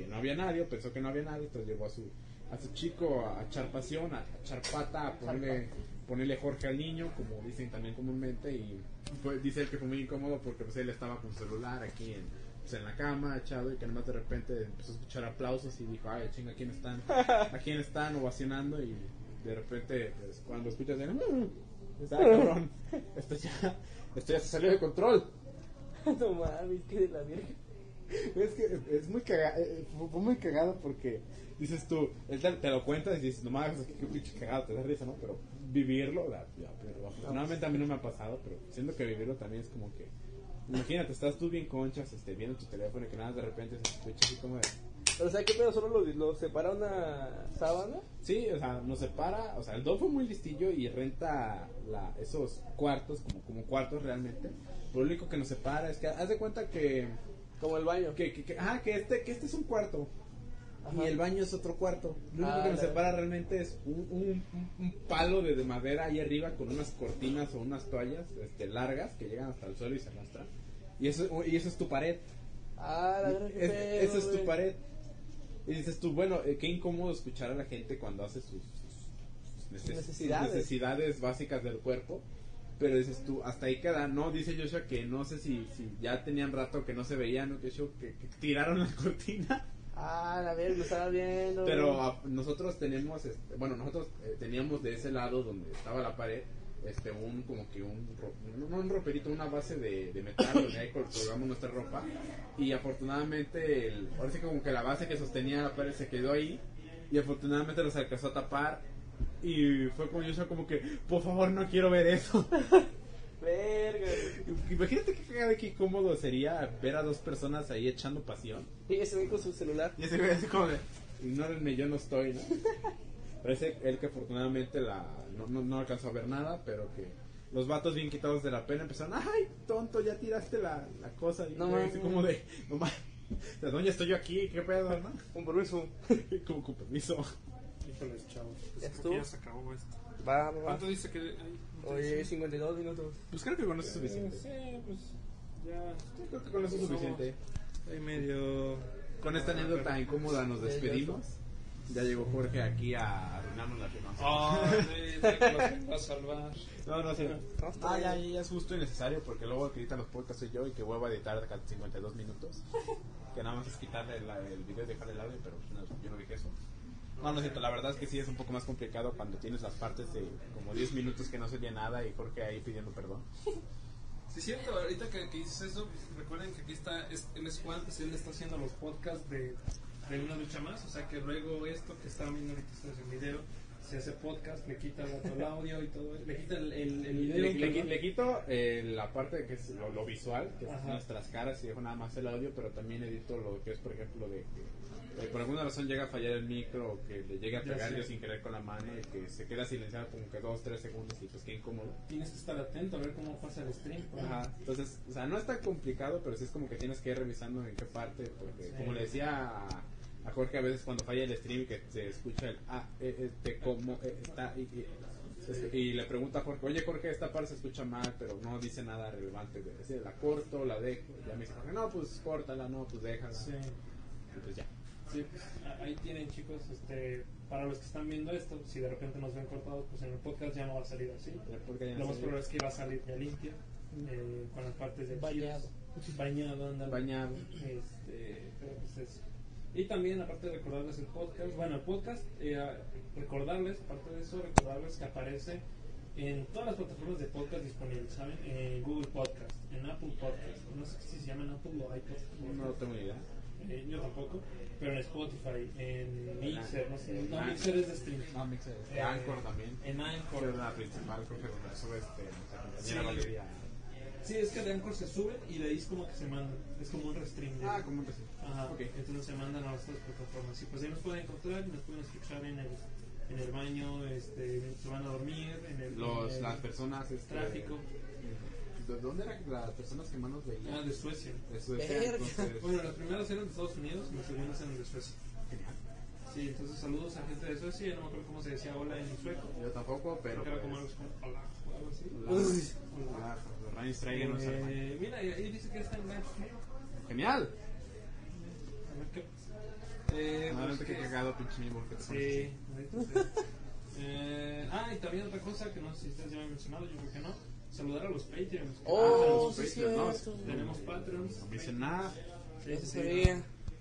no había nadie pensó que no había nadie entonces llevó a su a su chico a, pasión a, a echar pata a ponerle ponerle Jorge al niño, como dicen también comúnmente, y fue- dice él que fue muy incómodo porque pues, él estaba con su celular aquí en, pues, en la cama, echado, y que además de repente empezó a escuchar aplausos y dijo, ay, chinga, ¿a quién están? ¿A quién están ovacionando? Y de repente, pues, cuando escuchas el... "Mm", está cabrón, esto ya, esto ya se salió de control. no mames, que de la virgen. Es que es muy cagado, fue muy cagado porque dices tú, él te, te lo cuentas y dices, no mames, qué, pinche cagado, te da risa, ¿no? Pero vivirlo, la- ya, pero afortunadamente a mí no me ha pasado, pero siento que vivirlo también es como que, imagínate, estás tú bien conchas, este, viendo tu teléfono y que nada de repente se escucha así como de, Pero, o sea, ¿qué pedo? ¿Solo lo, lo separa una sábana? sí, o sea, nos separa, o sea, el Don fue muy listillo y renta la, esos cuartos como, como cuartos realmente, lo único que nos separa es que, haz de cuenta que... Como el baño. que, que, que- ajá, que este, que este es un cuarto Ajá. y el baño es otro cuarto. Lo único Ah, que nos separa realmente es un, un- palo de, de madera ahí arriba con unas cortinas o unas toallas este, largas que llegan hasta el suelo y se arrastran. Y eso, y eso es tu pared. Ah, la verdad, Es- esa es tu pared. Y dices tú, bueno, eh, qué incómodo escuchar a la gente cuando hace sus, sus- sus neces- sus Necesidades. necesidades básicas del cuerpo. Pero dices tú, hasta ahí queda. No, dice Joshua que no sé si, si ya tenían rato que no se veían, ¿no? que, que, que tiraron la cortina. Ah, la verga, lo estaba viendo. Pero güey. a- nosotros tenemos, este, bueno, nosotros eh, teníamos de ese lado donde estaba la pared, este, un, como que un, no, no un roperito, una base de, de metal donde ahí col- colgamos nuestra ropa. Y afortunadamente, el, ahora sí como que la base que sostenía la pared se quedó ahí. Y afortunadamente nos alcanzó a tapar. Y fue yo como que, por favor, no quiero ver eso. Verga. Imagínate qué cagado y qué cómodo sería ver a dos personas ahí echando pasión. Y ese güey con su celular. Y ese güey así como de, ignórenme, yo no estoy, ¿no? Parece él que afortunadamente la, no, no, no alcanzó a ver nada, pero que los vatos bien quitados de la pena empezaron, ay, tonto, ya tiraste la, la cosa. Y No güey, así como de, no mames, ¿de dónde estoy yo aquí? ¿Qué pedo, no? Un permiso. como con permiso. Híjoles, chavos. Pues ¿Ya creo que ya se acabó esto. Va, va, va. ¿Cuánto dice que hay? Oye, 52 minutos. Pues creo que con eso es suficiente. Sí, pues ya. Yo creo que con eso es suficiente. Hay medio. Con esta anécdota incómoda nos despedimos. Ya llegó Jorge aquí a arruinarnos la firma. Ah, sí, a salvar. No, no, sí. Ah, ya, ya es justo y necesario porque luego el que edita los podcasts soy yo y que vuelvo a editar cada 52 minutos. Que nada más es quitarle la- el video y dejarle el audio, pero pues, no, yo no dije eso. No, no es cierto, la verdad es que sí es un poco más complicado cuando tienes las partes de como 10 minutos que no se nada y Jorge ahí pidiendo perdón. Sí, es cierto, ahorita que, que dices eso, recuerden que aquí está, es Juan, pues él está haciendo los podcasts de, de una lucha más, o sea que luego esto que está viendo ahorita en video, se hace podcast, le quita el audio y todo, le quita el, el, el video. Le, le- le quito eh, la parte que es lo, lo visual, que es Ajá. nuestras caras y dejo nada más el audio, pero también edito lo que es, por ejemplo, de que eh, por alguna razón llega a fallar el micro o que le llegue a pegar yo sin querer con la mano y que se queda silenciado como que 2, 3 segundos y pues qué incómodo. Tienes que estar atento a ver cómo pasa el stream. Ajá, entonces, o sea, no es tan complicado, pero sí es como que tienes que ir revisando en qué parte, porque Sí. como le decía a, a Jorge a veces cuando falla el stream que se escucha el ah, eh, este, como eh, está y, y- y le pregunta a Jorge, oye Jorge, esta parte se escucha mal, pero no dice nada relevante. De decir, la corto, la dejo. Ya me dice Jorge, no, pues córtala, no, pues déjala. Sí. Pues ya. Sí, pues, ahí tienen chicos, este, para los que están viendo esto, si de repente nos ven cortados, pues en el podcast ya no va a salir así. Lo más probable es que va a salir ya limpio, eh, con las partes de Bañado. bañado. Bañado. Este, pero pues eso. Y también, aparte de recordarles el podcast, bueno, el podcast, eh, recordarles, aparte de eso, recordarles que aparece en todas las plataformas de podcast disponibles, ¿saben? En Google Podcast, en Apple Podcast, no sé si se llaman Apple o iPod. No tengo ni idea. Eh, yo tampoco, pero en Spotify, en Mixer, no sé, no, Ah. Mixer es de stream. No, Mixer. Eh, Anchor también. En Que Anchor. es la principal, creo que donde sube este, nuestra compañera Sí. Sí, es que de Anchor se suben y de ahí es como que se mandan. Es como un restream. de- Ah, como que sí. Ajá, Ok. entonces se mandan a otras plataformas. Y pues ahí nos pueden encontrar y nos pueden escuchar en el, en el baño, este, se van a dormir, en el, Los, en el las personas. Este, tráfico. ¿De dónde eran las personas que más nos veían? Ah, de Suecia. De Suecia, Verga. entonces. Bueno, las primeras eran de Estados Unidos y las segundas eran de Suecia. Genial. Sí, entonces saludos a gente de Suecia. No me acuerdo cómo se decía hola en sueco. Yo tampoco, pero. Era como algo Pues, así como hola o algo así. la- Hola. la- Ryan Strager nos hermano. Eh, mira, y ahí dice que está en. Genial. Eh, Adelante, pues, qué cagado, pinche te pones Sí. Eh, ah, y también otra cosa que no sé si ustedes ya me han mencionado, yo creo que no. Saludar a los Patreons. Oh, Ah, sí, los sí, Patreons, cierto. Tenemos Patreons. No me dicen nada. Sí, Eso sí, sí.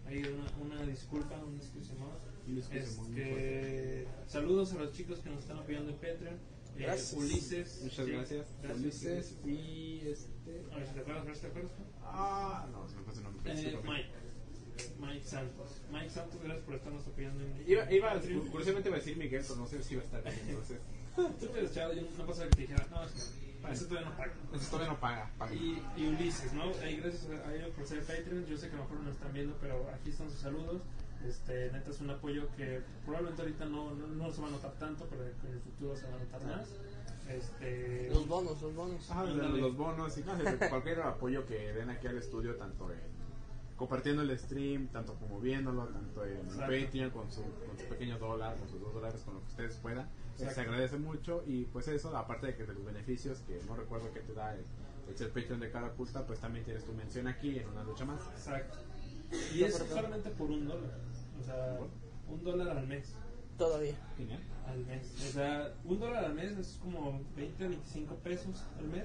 Hay una, una disculpa, excuse muy Este, saludos a los chicos que nos están apoyando en Patreon. Eh, Gracias. Ulises. Muchas sí, gracias. Ulises y este. A ver si te acuerdas, te acuerdas. Ah, no, se me pasa el nombre. Eh. Mike. Mike Santos. Mike Santos, gracias por estarnos apoyando en Iba, iba, Patreon. curiosamente iba a decir Miguel, pero no sé si iba a estar bien. Entonces, Tú te echado, yo no pasa que te dijera, no, eso, eso todavía no paga. eso todavía no paga. paga. Y, y Ulises, ¿no? Ahí gracias a ellos por ser Patreon. Yo sé que a lo mejor no están viendo, pero aquí están sus saludos. Este, neta es un apoyo que probablemente ahorita no, no, no se va a notar tanto, pero en el futuro se va a notar más. Este, Los bonos, los bonos. Ándale. los bonos y no, cualquier apoyo que den aquí al estudio, tanto en compartiendo el stream, tanto como viéndolo, tanto en Exacto. Patreon con su, con su pequeño dólar, con sus dos dólares, con lo que ustedes puedan. Eh, Exacto. Se agradece mucho y pues eso, aparte de que de los beneficios, que no recuerdo qué te da el, el ser Patreon de cada oculta, pues también tienes tu mención aquí en una lucha más. Exacto. Y es solamente por un dólar. O sea, un dólar al mes. Todavía. Genial. Al mes. O sea, un dólar al mes es como 20 a 25 pesos al mes.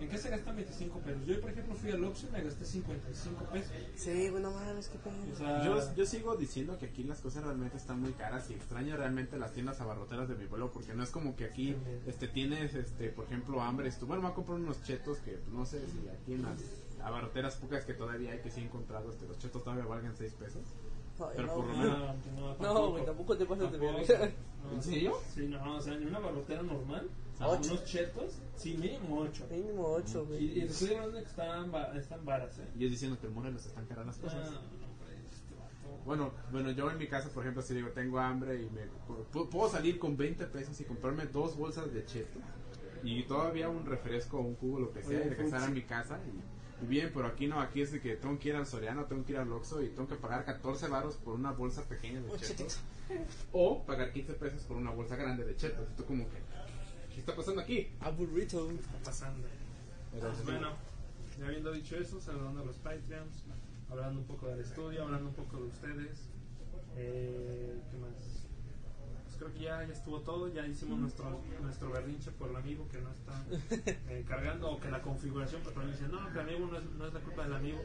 ¿En qué se gastan 25 pesos? Yo, por ejemplo, fui al Oxxo y me gasté 55 pesos. Sí, bueno, mames, qué pedo. O sea, Yo, yo sigo diciendo que aquí las cosas realmente están muy caras y extraño realmente las tiendas abarroteras de mi pueblo porque no es como que aquí este tienes este por ejemplo hambre tú bueno me voy a comprar unos chetos que pues, no sé si aquí en las abarroteras pocas que todavía hay que sí he encontrado este, los chetos todavía valgan 6 pesos Ay, pero no, por lo menos- no, No, tampoco te pases de verga. No. ¿En serio? Sí, no, o sea, en una barrotera normal, Ocho. unos chetos, sí, mínimo 8. Mínimo 8, Y, y güey. te estoy hablando de que están, están varas, ¿eh? y es diciendo que en Morelos están caras las No, cosas hombre, este vato. bueno bueno yo en mi casa por ejemplo si digo tengo hambre y me pu- puedo salir con 20 pesos y comprarme dos bolsas de cheto y todavía un refresco o un jugo lo que sea Oye, y regresar a mi casa y, y bien pero aquí no aquí es de que tengo que ir al Soriano tengo que ir al Oxxo y tengo que pagar 14 baros por una bolsa pequeña de Un chetos chetito. o pagar 15 pesos por una bolsa grande de chetos y tú como que ¿qué está pasando aquí? Aburrito. está pasando? Pues bueno, ya habiendo dicho eso, saludando a los Patreons, hablando un poco del estudio, hablando un poco de ustedes. Eh, ¿Qué más? Pues creo que ya, ya estuvo todo, ya hicimos nuestro, nuestro berrinche por el amigo que no está eh, cargando o que la configuración, pero también dicen, no, que el amigo no es, no es la culpa del amigo,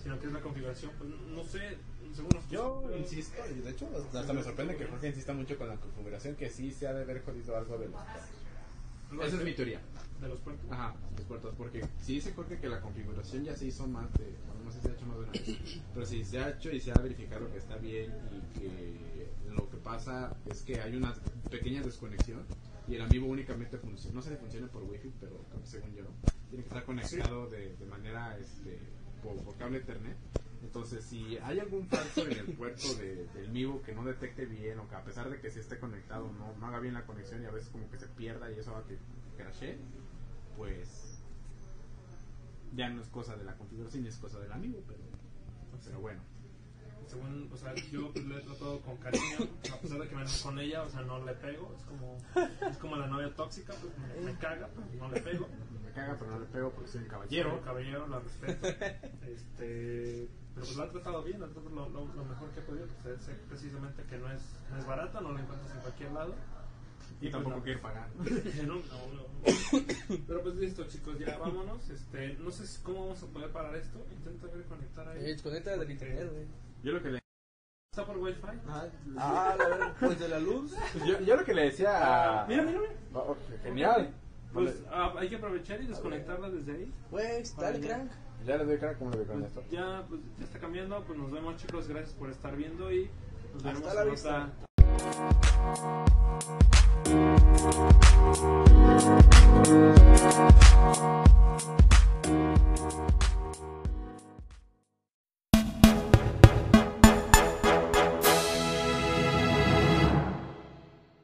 sino que es la configuración. Pues no sé, según nosotros. Yo pero- insisto, y de hecho hasta me sorprende que Jorge insista mucho con la configuración, que sí se ha de haber jodido algo de los. Esa es mi teoría. De los puertos. Ajá, los puertos, porque si dice Jorge que la configuración ya se hizo más de, bueno, no sé si se ha hecho más de una vez, pero si se ha hecho y se ha verificado que está bien y que lo que pasa es que hay una pequeña desconexión y el amigo únicamente funciona, no sé si funciona por wifi, pero según yo, tiene que estar conectado de, de manera este, por, por cable ethernet. Entonces, si hay algún falso en el puerto de, del Mivo que no detecte bien o que a pesar de que sí esté conectado no, no haga bien la conexión y a veces como que se pierda y eso haga que crashee, pues ya no es cosa de la configuración es cosa del amigo, pero, pero bueno. según, o sea, yo le he tratado con cariño, a pesar de que me con ella, o sea, no le pego, es como, es como la novia tóxica, pues me, me caga, pero no le pego. Caga, pero no le pego porque soy un Quiero, caballero. caballero, la respeto. Este, pero pues la ha tratado bien, lo, lo, lo mejor que ha podido. Pues, sé precisamente que no es, no es barata, no la encuentras en cualquier lado. Y tampoco pues, quiere pagar. no, no, no. Pero pues listo, chicos, ya vámonos. Este, no sé si- cómo vamos a poder parar esto. Intenta ver conectar ahí. Eh, desconecta del internet, güey. Yo lo que le, ¿Está por wifi? Ah, ah, la verdad, pues de la luz. yo, yo lo que le decía a... Mira, mira, mira. Oh, genial. Pues ah, hay que aprovechar y desconectarla desde ahí. Güey, dale Vale. crank. Ya les doy cara como de con esto. Ya, pues ya está cambiando. Pues nos vemos, chicos. Gracias por estar viendo y nos vemos Hasta la vista. otra